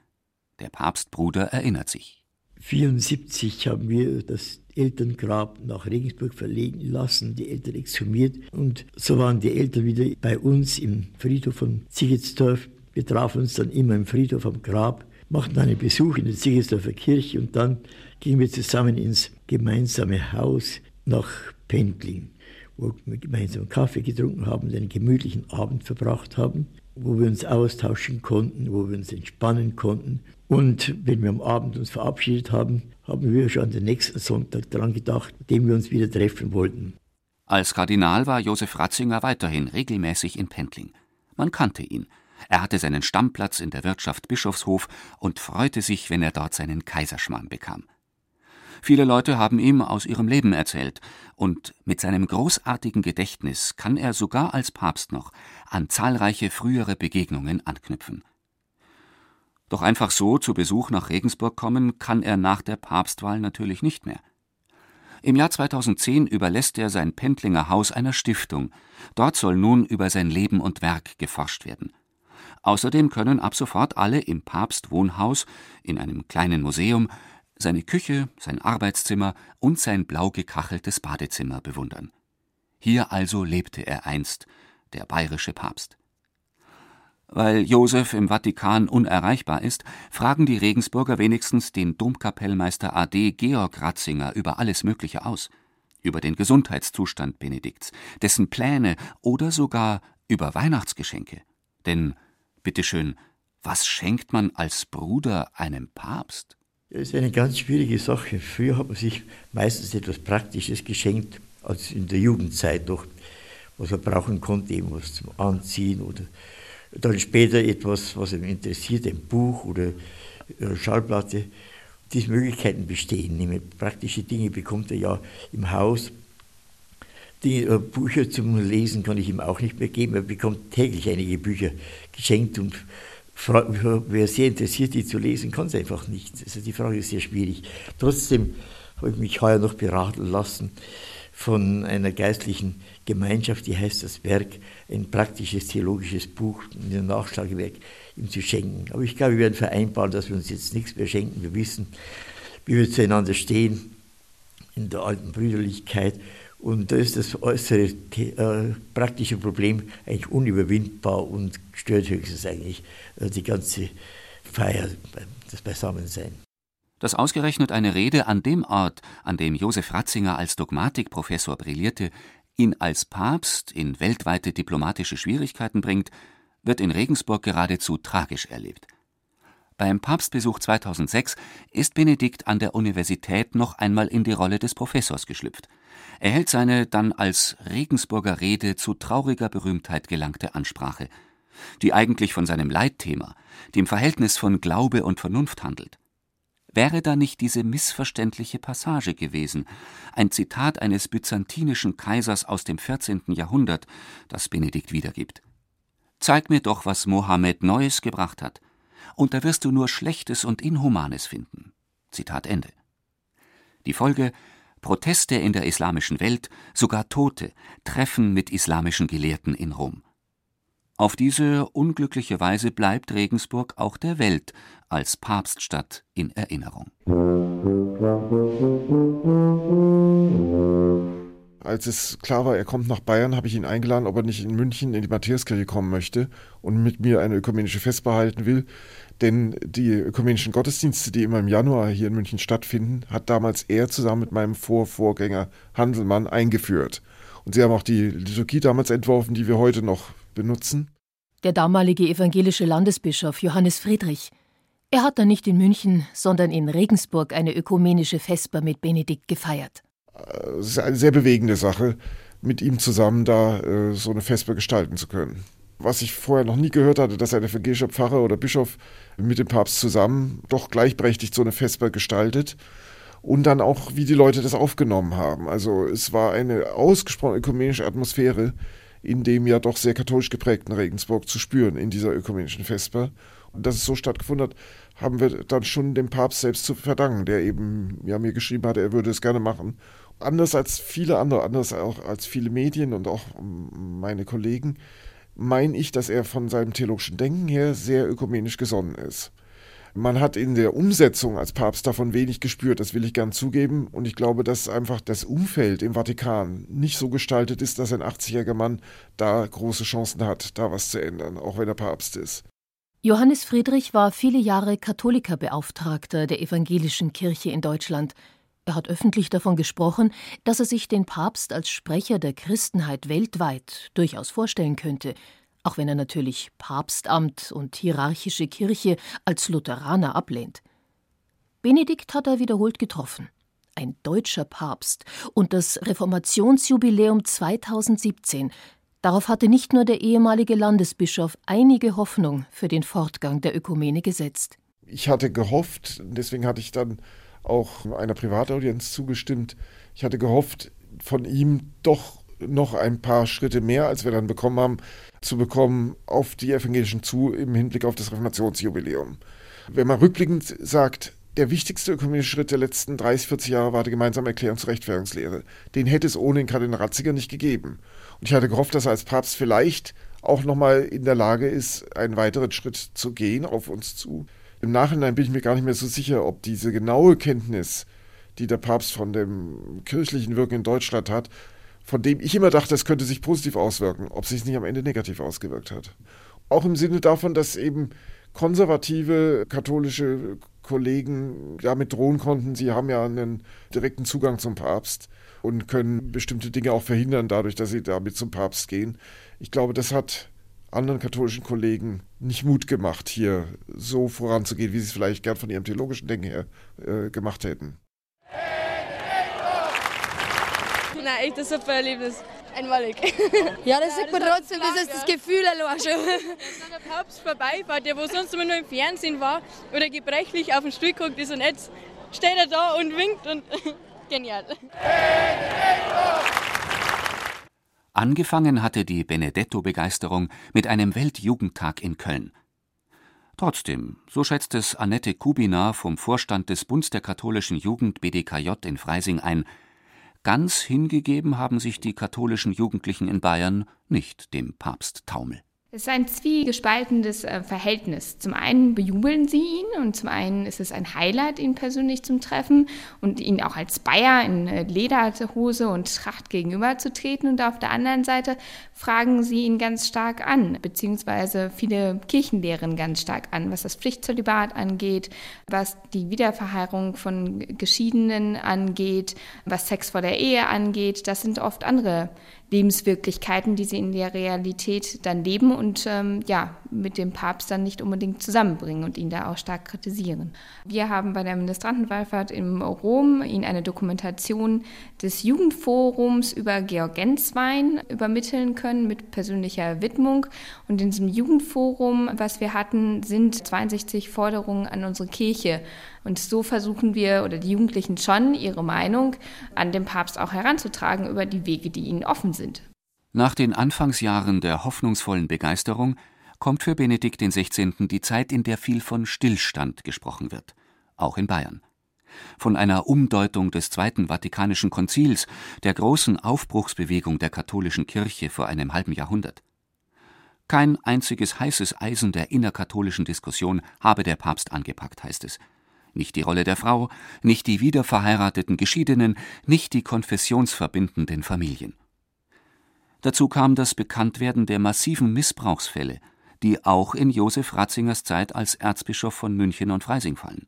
Der Papstbruder erinnert sich. 1974 haben wir das Elterngrab nach Regensburg verlegen lassen, die Eltern exhumiert. Und so waren die Eltern wieder bei uns im Friedhof von Zigetsdorf. Wir trafen uns dann immer im Friedhof am Grab, machten einen Besuch in der Zigetsdorfer Kirche und dann gingen wir zusammen ins gemeinsame Haus nach Pendling, wo wir gemeinsam Kaffee getrunken haben, einen gemütlichen Abend verbracht haben wo wir uns austauschen konnten, wo wir uns entspannen konnten. Und wenn wir am Abend uns verabschiedet haben, haben wir schon an den nächsten Sonntag daran gedacht, dem wir uns wieder treffen wollten. Als Kardinal war Josef Ratzinger weiterhin regelmäßig in Pendling. Man kannte ihn. Er hatte seinen Stammplatz in der Wirtschaft Bischofshof und freute sich, wenn er dort seinen Kaiserschmarrn bekam. Viele Leute haben ihm aus ihrem Leben erzählt, und mit seinem großartigen Gedächtnis kann er sogar als Papst noch an zahlreiche frühere Begegnungen anknüpfen. Doch einfach so zu Besuch nach Regensburg kommen kann er nach der Papstwahl natürlich nicht mehr. Im Jahr 2010 überlässt er sein Pendlinger Haus einer Stiftung. Dort soll nun über sein Leben und Werk geforscht werden. Außerdem können ab sofort alle im Papstwohnhaus in einem kleinen Museum seine Küche, sein Arbeitszimmer und sein blau gekacheltes Badezimmer bewundern. Hier also lebte er einst, der bayerische Papst. Weil Josef im Vatikan unerreichbar ist, fragen die Regensburger wenigstens den Domkapellmeister AD Georg Ratzinger über alles Mögliche aus. Über den Gesundheitszustand Benedikts, dessen Pläne oder sogar über Weihnachtsgeschenke. Denn, bitteschön, was schenkt man als Bruder einem Papst? Das ist eine ganz schwierige Sache. Früher hat man sich meistens etwas Praktisches geschenkt, als in der Jugendzeit noch, was man brauchen konnte, eben was zum Anziehen oder dann später etwas, was ihn interessiert, ein Buch oder eine Schallplatte. Diese Möglichkeiten bestehen. Praktische Dinge bekommt er ja im Haus. Die äh, Bücher zum Lesen kann ich ihm auch nicht mehr geben. Er bekommt täglich einige Bücher geschenkt und wer sehr interessiert, die zu lesen, kann es einfach nicht. Also die Frage ist sehr schwierig. Trotzdem habe ich mich heuer noch beraten lassen von einer geistlichen Gemeinschaft, die heißt das Werk, ein praktisches theologisches Buch, ein Nachschlagewerk, ihm zu schenken. Aber ich glaube, wir werden vereinbaren, dass wir uns jetzt nichts mehr schenken. Wir wissen, wie wir zueinander stehen in der alten Brüderlichkeit. Und da ist das äußere äh, praktische Problem eigentlich unüberwindbar und stört höchstens eigentlich äh, die ganze Feier, das Beisammensein. Dass ausgerechnet eine Rede an dem Ort, an dem Josef Ratzinger als Dogmatikprofessor brillierte, ihn als Papst in weltweite diplomatische Schwierigkeiten bringt, wird in Regensburg geradezu tragisch erlebt. Beim Papstbesuch 2006 ist Benedikt an der Universität noch einmal in die Rolle des Professors geschlüpft. Er hält seine dann als Regensburger Rede zu trauriger Berühmtheit gelangte Ansprache, die eigentlich von seinem Leitthema, dem Verhältnis von Glaube und Vernunft handelt. Wäre da nicht diese missverständliche Passage gewesen, ein Zitat eines byzantinischen Kaisers aus dem 14. Jahrhundert, das Benedikt wiedergibt. Zeig mir doch, was Mohammed Neues gebracht hat, und da wirst du nur Schlechtes und Inhumanes finden. Zitat Ende. Die Folge Proteste in der islamischen Welt, sogar Tote, Treffen mit islamischen Gelehrten in Rom. Auf diese unglückliche Weise bleibt Regensburg auch der Welt als Papststadt in Erinnerung. Als es klar war, er kommt nach Bayern, habe ich ihn eingeladen, ob er nicht in München in die Matthäuskirche kommen möchte und mit mir eine ökumenische Fest behalten will. Denn die ökumenischen Gottesdienste, die immer im Januar hier in München stattfinden, hat damals er zusammen mit meinem Vorvorgänger Hanselmann eingeführt. Und sie haben auch die Liturgie damals entworfen, die wir heute noch benutzen. Der damalige evangelische Landesbischof Johannes Friedrich. Er hat dann nicht in München, sondern in Regensburg eine ökumenische Vesper mit Benedikt gefeiert. Es ist eine sehr bewegende Sache, mit ihm zusammen da äh, so eine Vesper gestalten zu können. Was ich vorher noch nie gehört hatte, dass ein evangelischer Pfarrer oder Bischof mit dem Papst zusammen doch gleichberechtigt so eine Vesper gestaltet und dann auch, wie die Leute das aufgenommen haben. Also es war eine ausgesprochen ökumenische Atmosphäre, in dem ja doch sehr katholisch geprägten Regensburg zu spüren in dieser ökumenischen Vesper. Und dass es so stattgefunden hat, haben wir dann schon dem Papst selbst zu verdanken, der eben ja mir geschrieben hat, er würde es gerne machen. Anders als viele andere, anders auch als viele Medien und auch meine Kollegen, meine ich, dass er von seinem theologischen Denken her sehr ökumenisch gesonnen ist. Man hat in der Umsetzung als Papst davon wenig gespürt, das will ich gern zugeben. Und ich glaube, dass einfach das Umfeld im Vatikan nicht so gestaltet ist, dass ein 80-jähriger Mann da große Chancen hat, da was zu ändern, auch wenn er Papst ist. Johannes Friedrich war viele Jahre Katholiterbeauftragter der evangelischen Kirche in Deutschland. Er hat öffentlich davon gesprochen, dass er sich den Papst als Sprecher der Christenheit weltweit durchaus vorstellen könnte, auch wenn er natürlich Papstamt und hierarchische Kirche als Lutheraner ablehnt. Benedikt hat er wiederholt getroffen. Ein deutscher Papst und das Reformationsjubiläum 2017. Darauf hatte nicht nur der ehemalige Landesbischof einige Hoffnung für den Fortgang der Ökumene gesetzt. Ich hatte gehofft, deswegen hatte ich dann auch einer Privataudienz zugestimmt, ich hatte gehofft, von ihm doch noch ein paar Schritte mehr, als wir dann bekommen haben, zu bekommen auf die Evangelischen zu im Hinblick auf das Reformationsjubiläum. Wenn man rückblickend sagt, der wichtigste ökumenische Schritt der letzten 30, 40 Jahre war die gemeinsame Erklärung zur Rechtfertigungslehre. Den hätte es ohne den Kardinal Ratzinger nicht gegeben. Und ich hatte gehofft, dass er als Papst vielleicht auch nochmal in der Lage ist, einen weiteren Schritt zu gehen auf uns zu. Im Nachhinein bin ich mir gar nicht mehr so sicher, ob diese genaue Kenntnis, die der Papst von dem kirchlichen Wirken in Deutschland hat, von dem ich immer dachte, es könnte sich positiv auswirken, ob sich nicht am Ende negativ ausgewirkt hat. Auch im Sinne davon, dass eben konservative katholische Kollegen damit drohen konnten, sie haben ja einen direkten Zugang zum Papst und können bestimmte Dinge auch verhindern, dadurch, dass sie damit zum Papst gehen. Ich glaube, das hat anderen katholischen Kollegen nicht Mut gemacht, hier so voranzugehen, wie sie es vielleicht gern von ihrem theologischen Denken her äh, gemacht hätten. Na, echt ein super Erlebnis. Einmalig. Ja, das sieht man trotzdem, das ist das Gefühl allein schon. Wenn der Papst vorbeifährt, der wo sonst immer nur im Fernsehen war oder gebrechlich auf den Stuhl guckt ist und jetzt steht er da und winkt und genial. Angefangen hatte die Benedetto-Begeisterung mit einem Weltjugendtag in Köln. Trotzdem, so schätzt es Annette Kubina vom Vorstand des Bunds der katholischen Jugend BDKJ in Freising ein, ganz hingegeben haben sich die katholischen Jugendlichen in Bayern nicht dem Papsttaumel. Es ist ein zwiegespaltenes äh, Verhältnis. Zum einen bejubeln sie ihn und zum einen ist es ein Highlight, ihn persönlich zu treffen und ihn auch als Bayer in äh, Lederhose und Tracht gegenüberzutreten. Und auf der anderen Seite fragen sie ihn ganz stark an, beziehungsweise viele Kirchenlehren ganz stark an, was das Pflichtzölibat angeht, was die Wiederverheiratung von Geschiedenen angeht, was Sex vor der Ehe angeht. Das sind oft andere Lebenswirklichkeiten, die sie in der Realität dann leben und ähm, ja, mit dem Papst dann nicht unbedingt zusammenbringen und ihn da auch stark kritisieren. Wir haben bei der Ministrantenwallfahrt in Rom ihn eine Dokumentation des Jugendforums über Georg Genswein übermitteln können mit persönlicher Widmung. Und in diesem Jugendforum, was wir hatten, sind 62 Forderungen an unsere Kirche und so versuchen wir oder die Jugendlichen schon, ihre Meinung an den Papst auch heranzutragen über die Wege, die ihnen offen sind. Nach den Anfangsjahren der hoffnungsvollen Begeisterung kommt für Benedikt XVI. die Zeit, in der viel von Stillstand gesprochen wird, auch in Bayern. Von einer Umdeutung des Zweiten Vatikanischen Konzils, der großen Aufbruchsbewegung der katholischen Kirche vor einem halben Jahrhundert. Kein einziges heißes Eisen der innerkatholischen Diskussion habe der Papst angepackt, heißt es nicht die Rolle der Frau, nicht die wiederverheirateten Geschiedenen, nicht die konfessionsverbindenden Familien. Dazu kam das Bekanntwerden der massiven Missbrauchsfälle, die auch in Josef Ratzingers Zeit als Erzbischof von München und Freising fallen.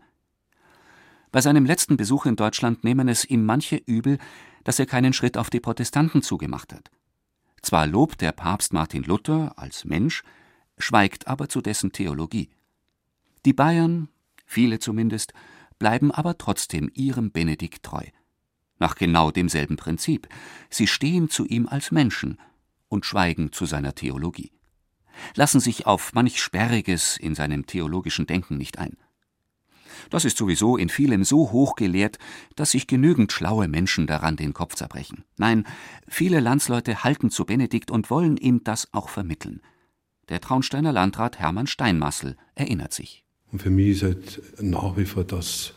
Bei seinem letzten Besuch in Deutschland nehmen es ihm manche übel, dass er keinen Schritt auf die Protestanten zugemacht hat. Zwar lobt der Papst Martin Luther als Mensch, schweigt aber zu dessen Theologie. Die Bayern, viele zumindest, bleiben aber trotzdem ihrem Benedikt treu. Nach genau demselben Prinzip. Sie stehen zu ihm als Menschen und schweigen zu seiner Theologie. Lassen sich auf manch Sperriges in seinem theologischen Denken nicht ein. Das ist sowieso in vielem so hoch gelehrt, dass sich genügend schlaue Menschen daran den Kopf zerbrechen. Nein, viele Landsleute halten zu Benedikt und wollen ihm das auch vermitteln. Der Traunsteiner Landrat Hermann Steinmassel erinnert sich. Und für mich ist halt nach wie vor das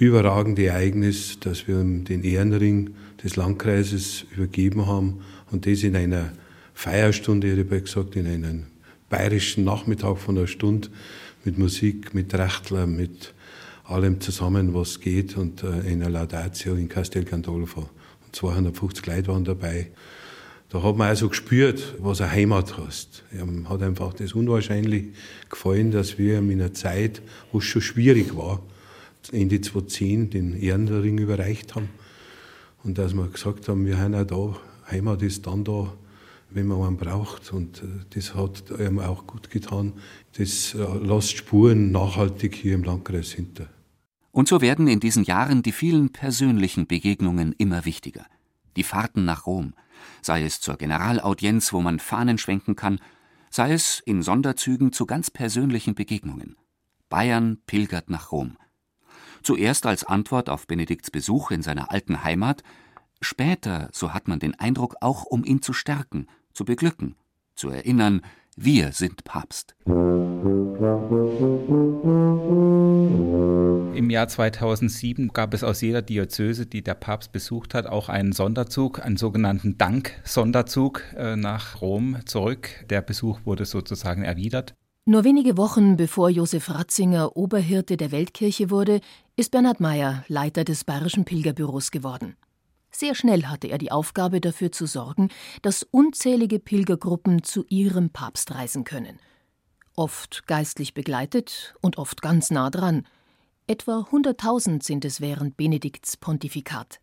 überragende Ereignis, dass wir den Ehrenring des Landkreises übergeben haben und das in einer Feierstunde, ich habe gesagt, in einem bayerischen Nachmittag von einer Stunde mit Musik, mit Rechtler, mit allem zusammen, was geht und äh, in einer Laudatio in Castel Gandolfo. Und 250 Leute waren dabei. Da hat man also gespürt, was eine Heimat hast. Ihm hat einfach das unwahrscheinlich gefallen, dass wir in einer Zeit, wo es schon schwierig war, Ende 2010 den Ehrenring überreicht haben. Und dass wir gesagt haben, wir haben auch da, Heimat ist dann da, wenn man einen braucht. Und äh, das hat ihm auch gut getan. Das äh, lässt Spuren nachhaltig hier im Landkreis hinter. Und so werden in diesen Jahren die vielen persönlichen Begegnungen immer wichtiger. Die Fahrten nach Rom, sei es zur Generalaudienz, wo man Fahnen schwenken kann, sei es in Sonderzügen zu ganz persönlichen Begegnungen. Bayern pilgert nach Rom. Zuerst als Antwort auf Benedikts Besuch in seiner alten Heimat, später, so hat man den Eindruck, auch um ihn zu stärken, zu beglücken, zu erinnern, wir sind Papst. Im Jahr 2007 gab es aus jeder Diözese, die der Papst besucht hat, auch einen Sonderzug, einen sogenannten Dank-Sonderzug äh, nach Rom zurück. Der Besuch wurde sozusagen erwidert. Nur wenige Wochen bevor Josef Ratzinger Oberhirte der Weltkirche wurde, ist Bernhard Meyer Leiter des Bayerischen Pilgerbüros geworden. Sehr schnell hatte er die Aufgabe, dafür zu sorgen, dass unzählige Pilgergruppen zu ihrem Papst reisen können. Oft geistlich begleitet und oft ganz nah dran. Etwa 100.000 sind es während Benedikts Pontifikat.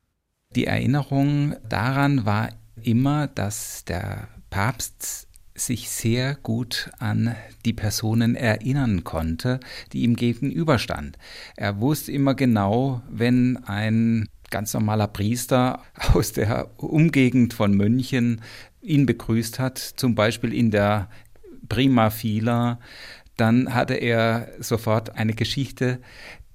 Die Erinnerung daran war immer, dass der Papst sich sehr gut an die Personen erinnern konnte, die ihm gegenüberstand. Er wusste immer genau, wenn ein ganz normaler Priester aus der Umgegend von München ihn begrüßt hat, zum Beispiel in der Prima Fila, dann hatte er sofort eine Geschichte,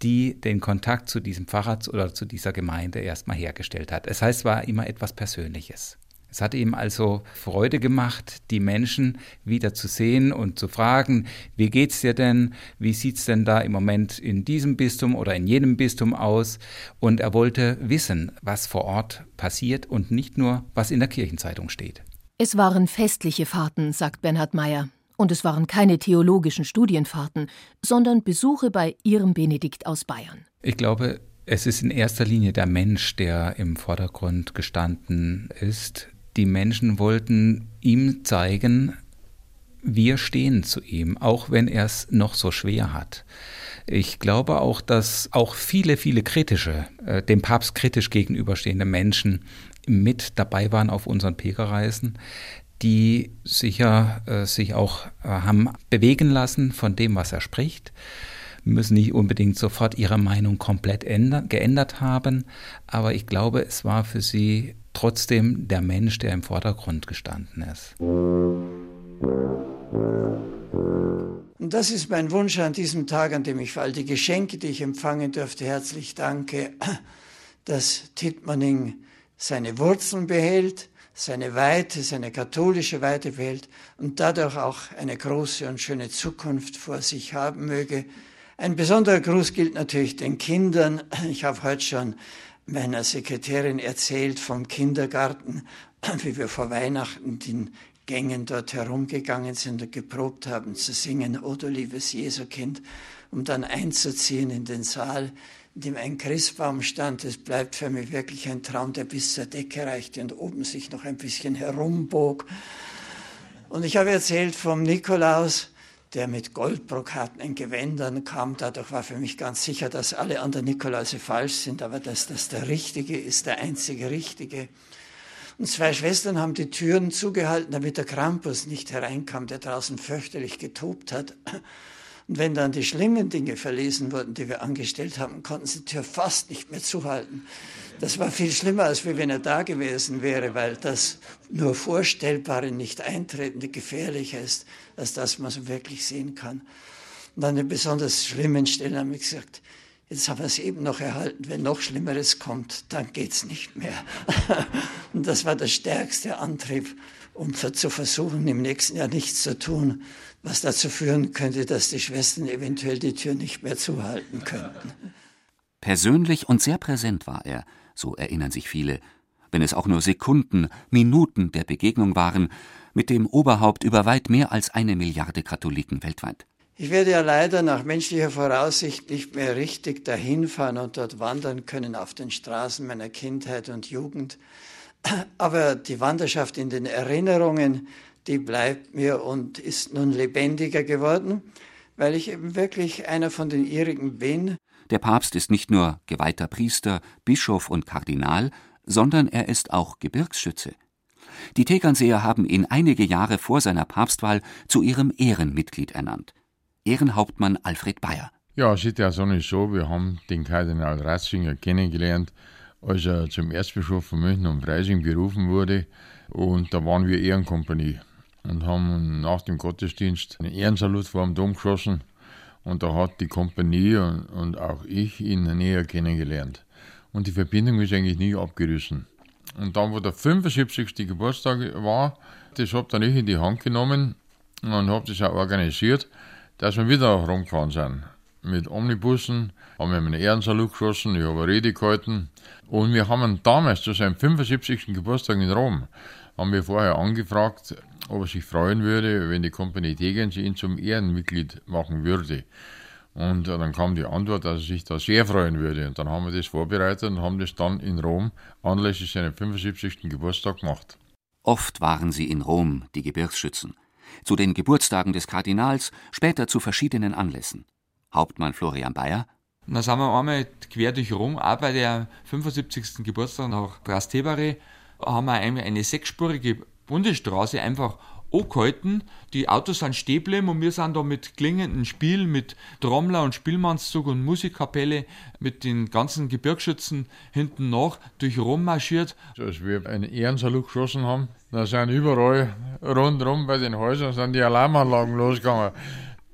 die den Kontakt zu diesem Pfarrer oder zu dieser Gemeinde erstmal hergestellt hat. Es heißt, es war immer etwas Persönliches. Es hat ihm also Freude gemacht, die Menschen wieder zu sehen und zu fragen, wie geht's dir denn? Wie sieht's denn da im Moment in diesem Bistum oder in jenem Bistum aus? Und er wollte wissen, was vor Ort passiert und nicht nur, was in der Kirchenzeitung steht. Es waren festliche Fahrten, sagt Bernhard Meyer. Und es waren keine theologischen Studienfahrten, sondern Besuche bei ihrem Benedikt aus Bayern. Ich glaube, es ist in erster Linie der Mensch, der im Vordergrund gestanden ist. Die Menschen wollten ihm zeigen, wir stehen zu ihm, auch wenn er es noch so schwer hat. Ich glaube auch, dass auch viele, viele kritische, äh, dem Papst kritisch gegenüberstehende Menschen mit dabei waren auf unseren Pilgerreisen, die sicher äh, sich auch äh, haben bewegen lassen von dem, was er spricht müssen nicht unbedingt sofort ihre Meinung komplett ändern, geändert haben, aber ich glaube, es war für sie trotzdem der Mensch, der im Vordergrund gestanden ist. Und das ist mein Wunsch an diesem Tag, an dem ich für all die Geschenke, die ich empfangen durfte, herzlich danke, dass Tittmanning seine Wurzeln behält, seine Weite, seine katholische Weite behält und dadurch auch eine große und schöne Zukunft vor sich haben möge. Ein besonderer Gruß gilt natürlich den Kindern. Ich habe heute schon meiner Sekretärin erzählt vom Kindergarten, wie wir vor Weihnachten den Gängen dort herumgegangen sind und geprobt haben zu singen, O du liebes Jesukind, um dann einzuziehen in den Saal, in dem ein Christbaum stand. Es bleibt für mich wirklich ein Traum, der bis zur Decke reichte und oben sich noch ein bisschen herumbog. Und ich habe erzählt vom Nikolaus, der mit goldbrokatenen Gewändern kam. Dadurch war für mich ganz sicher, dass alle anderen Nikoläuse falsch sind, aber dass das der Richtige ist, der einzige Richtige. Und zwei Schwestern haben die Türen zugehalten, damit der Krampus nicht hereinkam, der draußen fürchterlich getobt hat. Und wenn dann die schlimmen Dinge verlesen wurden, die wir angestellt haben, konnten sie die Tür fast nicht mehr zuhalten. Das war viel schlimmer, als wenn er da gewesen wäre, weil das nur Vorstellbare, nicht Eintretende gefährlicher ist, als das, was man wirklich sehen kann. Und an den besonders schlimmen Stellen haben wir gesagt, jetzt haben wir es eben noch erhalten, wenn noch Schlimmeres kommt, dann geht's nicht mehr. Und das war der stärkste Antrieb, um zu versuchen, im nächsten Jahr nichts zu tun, was dazu führen könnte, dass die Schwestern eventuell die Tür nicht mehr zuhalten könnten. Persönlich und sehr präsent war er, so erinnern sich viele, wenn es auch nur Sekunden, Minuten der Begegnung waren, mit dem Oberhaupt über weit mehr als eine Milliarde Katholiken weltweit. Ich werde ja leider nach menschlicher Voraussicht nicht mehr richtig dahin fahren und dort wandern können auf den Straßen meiner Kindheit und Jugend. Aber die Wanderschaft in den Erinnerungen, die bleibt mir und ist nun lebendiger geworden, weil ich eben wirklich einer von den ihrigen bin. Der Papst ist nicht nur geweihter Priester, Bischof und Kardinal, sondern er ist auch Gebirgsschütze. Die Tegernseer haben ihn einige Jahre vor seiner Papstwahl zu ihrem Ehrenmitglied ernannt. Ehrenhauptmann Alfred Bayer. Ja, es ist ja so nicht so. Wir haben den Kardinal Ratzinger kennengelernt, als er zum Erzbischof von München und Freising berufen wurde. Und da waren wir Ehrenkompanie und haben nach dem Gottesdienst einen Ehrensalut vor dem Dom geschossen. Und da hat die Kompanie und, auch ich ihn näher kennengelernt. Und die Verbindung ist eigentlich nie abgerissen. Und dann, wo der 75. Geburtstag war, das habe dann ich in die Hand genommen und habe das auch organisiert, dass wir wieder rumgefahren sind. Mit Omnibussen haben wir einen Ehrensalut geschossen, ich habe eine Rede gehalten. Und wir haben damals zu seinem 75. Geburtstag in Rom, haben wir vorher angefragt, ob er sich freuen würde, wenn die Kompanie Tegens ihn zum Ehrenmitglied machen würde. Und äh, dann kam die Antwort, dass er sich da sehr freuen würde. Und dann haben wir das vorbereitet und haben das dann in Rom anlässlich seines 75. Geburtstag gemacht. Oft waren sie in Rom, die Gebirgsschützen. Zu den Geburtstagen des Kardinals, später zu verschiedenen Anlässen. Hauptmann Florian Bayer. Dann sind wir einmal quer durch Rom, auch bei der 75. Geburtstag nach Trastevere, haben wir eine sechsspurige Bundesstraße einfach angehalten. Die Autos sind stehen und wir sind da mit klingendem Spiel, mit Trommler und Spielmannszug und Musikkapelle mit den ganzen Gebirgsschützen hinten nach durch Rom marschiert. Als wir einen Ehrensalut geschossen haben, da sind überall rundherum bei den Häusern sind die Alarmanlagen losgegangen.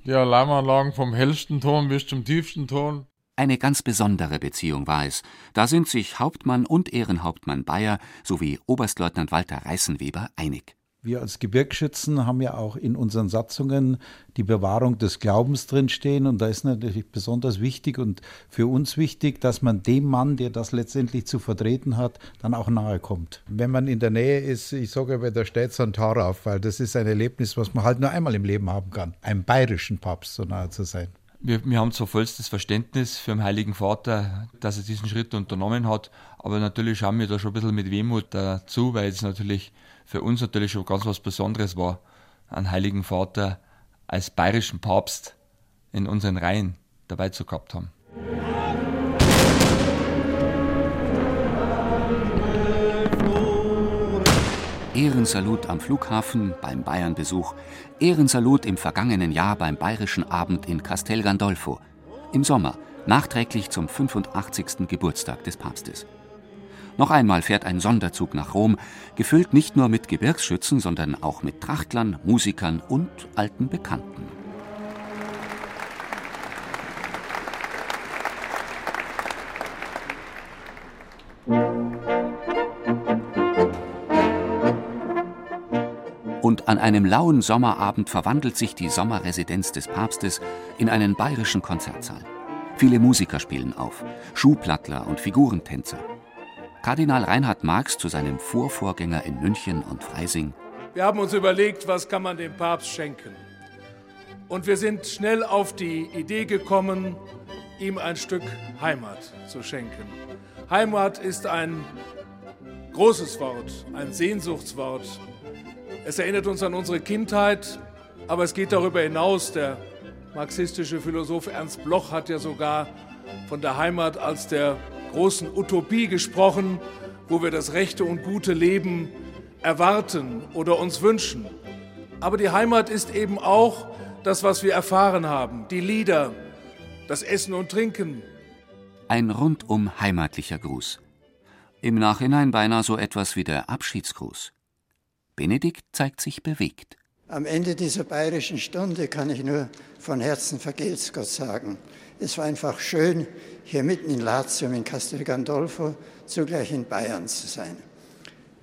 Die Alarmanlagen vom hellsten Ton bis zum tiefsten Ton. Eine ganz besondere Beziehung war es. Da sind sich Hauptmann und Ehrenhauptmann Bayer sowie Oberstleutnant Walter Reißenweber einig. Wir als Gebirgsschützen haben ja auch in unseren Satzungen die Bewahrung des Glaubens drinstehen. Und da ist natürlich besonders wichtig und für uns wichtig, dass man dem Mann, der das letztendlich zu vertreten hat, dann auch nahe kommt. Wenn man in der Nähe ist, ich sage aber, da steht so ein Tor auf, weil das ist ein Erlebnis, was man halt nur einmal im Leben haben kann, einem bayerischen Papst so nahe zu sein. Wir, wir haben zwar vollstes Verständnis für den Heiligen Vater, dass er diesen Schritt unternommen hat, aber natürlich schauen wir da schon ein bisschen mit Wehmut dazu, weil es natürlich für uns natürlich schon ganz was Besonderes war, einen Heiligen Vater als bayerischen Papst in unseren Reihen dabei zu gehabt haben. Ehrensalut am Flughafen beim Bayernbesuch, Ehrensalut im vergangenen Jahr beim Bayerischen Abend in Castel Gandolfo, im Sommer, nachträglich zum 85. Geburtstag des Papstes. Noch einmal fährt ein Sonderzug nach Rom, gefüllt nicht nur mit Gebirgsschützen, sondern auch mit Trachtlern, Musikern und alten Bekannten. An einem lauen Sommerabend verwandelt sich die Sommerresidenz des Papstes in einen bayerischen Konzertsaal. Viele Musiker spielen auf, Schuhplattler und Figurentänzer. Kardinal Reinhard Marx zu seinem Vorvorgänger in München und Freising. Wir haben uns überlegt, was kann man dem Papst schenken. Und wir sind schnell auf die Idee gekommen, ihm ein Stück Heimat zu schenken. Heimat ist ein großes Wort, ein Sehnsuchtswort. Es erinnert uns an unsere Kindheit, aber es geht darüber hinaus. Der marxistische Philosoph Ernst Bloch hat ja sogar von der Heimat als der großen Utopie gesprochen, wo wir das rechte und gute Leben erwarten oder uns wünschen. Aber die Heimat ist eben auch das, was wir erfahren haben, die Lieder, das Essen und Trinken. Ein rundum heimatlicher Gruß. Im Nachhinein beinahe so etwas wie der Abschiedsgruß. Benedikt zeigt sich bewegt. Am Ende dieser bayerischen Stunde kann ich nur von Herzen vergelt's Gott sagen. Es war einfach schön, hier mitten in Latium, in Castel Gandolfo, zugleich in Bayern zu sein.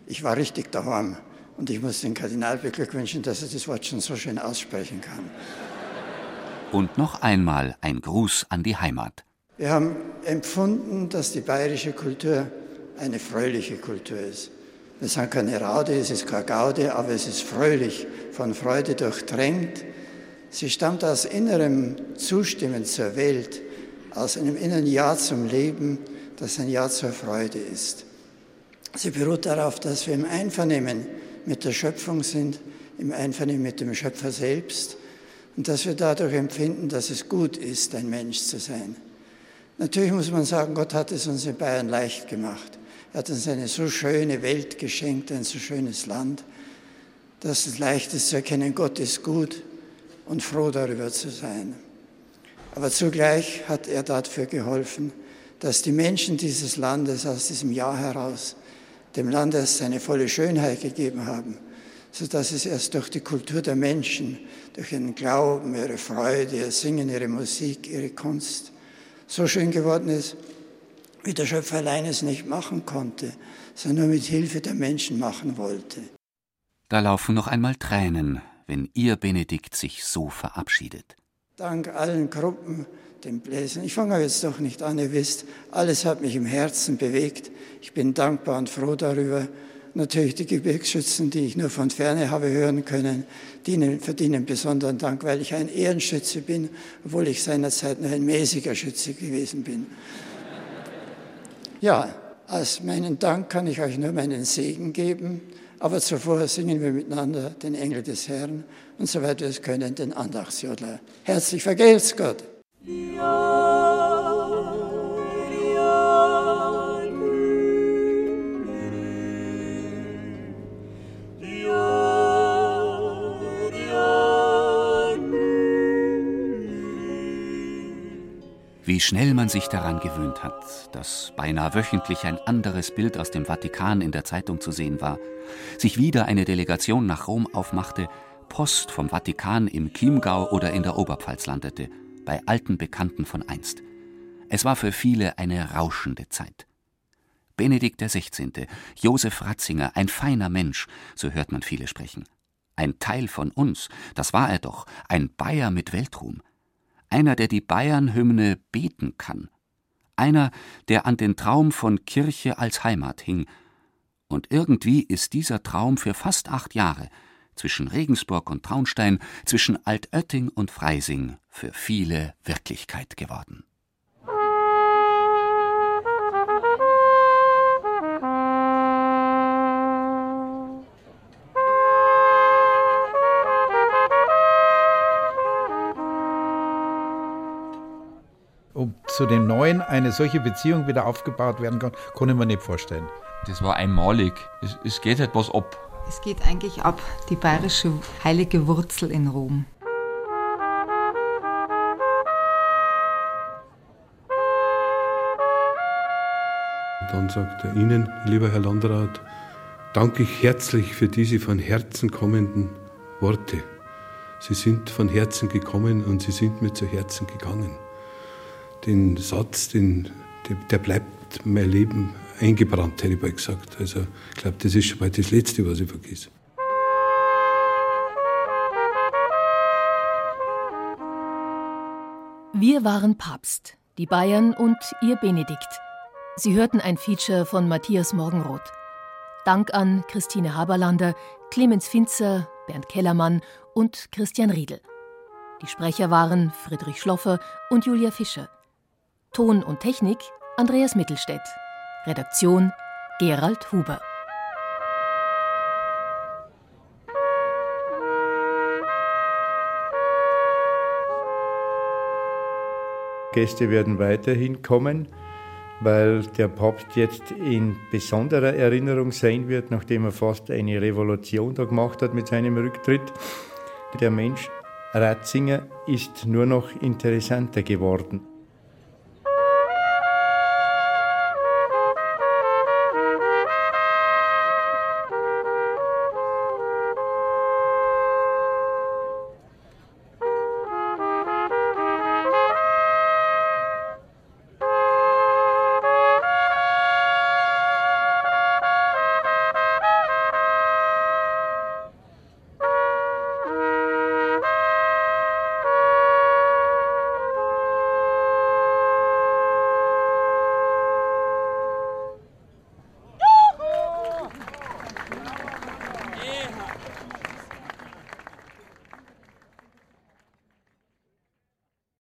Ich war richtig daheim und ich muss den Kardinal beglückwünschen, dass er das Wort schon so schön aussprechen kann. Und noch einmal ein Gruß an die Heimat. Wir haben empfunden, dass die bayerische Kultur eine fröhliche Kultur ist. Wir sagen keine Raude, es ist keine Gaude, aber es ist fröhlich, von Freude durchdrängt. Sie stammt aus innerem Zustimmen zur Welt, aus einem inneren Ja zum Leben, das ein Ja zur Freude ist. Sie beruht darauf, dass wir im Einvernehmen mit der Schöpfung sind, im Einvernehmen mit dem Schöpfer selbst und dass wir dadurch empfinden, dass es gut ist, ein Mensch zu sein. Natürlich muss man sagen, Gott hat es uns in Bayern leicht gemacht. Er hat uns eine so schöne Welt geschenkt, ein so schönes Land, dass es leicht ist zu erkennen, Gott ist gut und froh darüber zu sein. Aber zugleich hat er dafür geholfen, dass die Menschen dieses Landes aus diesem Jahr heraus dem Landes seine volle Schönheit gegeben haben, sodass es erst durch die Kultur der Menschen, durch ihren Glauben, ihre Freude, ihr Singen, ihre Musik, ihre Kunst so schön geworden ist, wie der Schöpfer allein es nicht machen konnte, sondern nur mit Hilfe der Menschen machen wollte. Da laufen noch einmal Tränen, wenn ihr Benedikt sich so verabschiedet. Dank allen Gruppen, den Bläsern. Ich fange jetzt doch nicht an, ihr wisst, alles hat mich im Herzen bewegt. Ich bin dankbar und froh darüber natürlich die Gebirgsschützen, die ich nur von ferne habe hören können, die verdienen besonderen Dank, weil ich ein Ehrenschütze bin, obwohl ich seinerzeit nur ein mäßiger Schütze gewesen bin. Ja, als meinen Dank kann ich euch nur meinen Segen geben, aber zuvor singen wir miteinander den Engel des Herrn und soweit wir es können, den Andachtsjodler. Herzlich vergelt's Gott. Ja. Wie schnell man sich daran gewöhnt hat, dass beinahe wöchentlich ein anderes Bild aus dem Vatikan in der Zeitung zu sehen war, sich wieder eine Delegation nach Rom aufmachte, Post vom Vatikan im Chiemgau oder in der Oberpfalz landete, bei alten Bekannten von einst. Es war für viele eine rauschende Zeit. Benedikt XVI., Josef Ratzinger, ein feiner Mensch, so hört man viele sprechen. Ein Teil von uns, das war er doch, ein Bayer mit Weltruhm einer, der die Bayernhymne beten kann, einer, der an den Traum von Kirche als Heimat hing. Und irgendwie ist dieser Traum für fast acht Jahre zwischen Regensburg und Traunstein, zwischen Altötting und Freising für viele Wirklichkeit geworden. Ob zu den Neuen eine solche Beziehung wieder aufgebaut werden kann, konnte man nicht vorstellen. Das war einmalig. Es, es geht etwas ab. Es geht eigentlich ab, die bayerische heilige Wurzel in Rom. Dann sagt er Ihnen, lieber Herr Landrat, danke ich herzlich für diese von Herzen kommenden Worte. Sie sind von Herzen gekommen und Sie sind mir zu Herzen gegangen den Satz, den, der bleibt mein Leben eingebrannt, hätte ich bald gesagt. Also ich glaube, das ist schon bald das Letzte, was ich vergesse. Wir waren Papst, die Bayern und ihr Benedikt. Sie hörten ein Feature von Matthias Morgenroth. Dank an Christine Haberlander, Clemens Finzer, Bernd Kellermann und Christian Riedel. Die Sprecher waren Friedrich Schloffer und Julia Fischer. Ton und Technik Andreas Mittelstädt. Redaktion Gerald Huber. Gäste werden weiterhin kommen, weil der Papst jetzt in besonderer Erinnerung sein wird, nachdem er fast eine Revolution da gemacht hat mit seinem Rücktritt. Der Mensch Ratzinger ist nur noch interessanter geworden.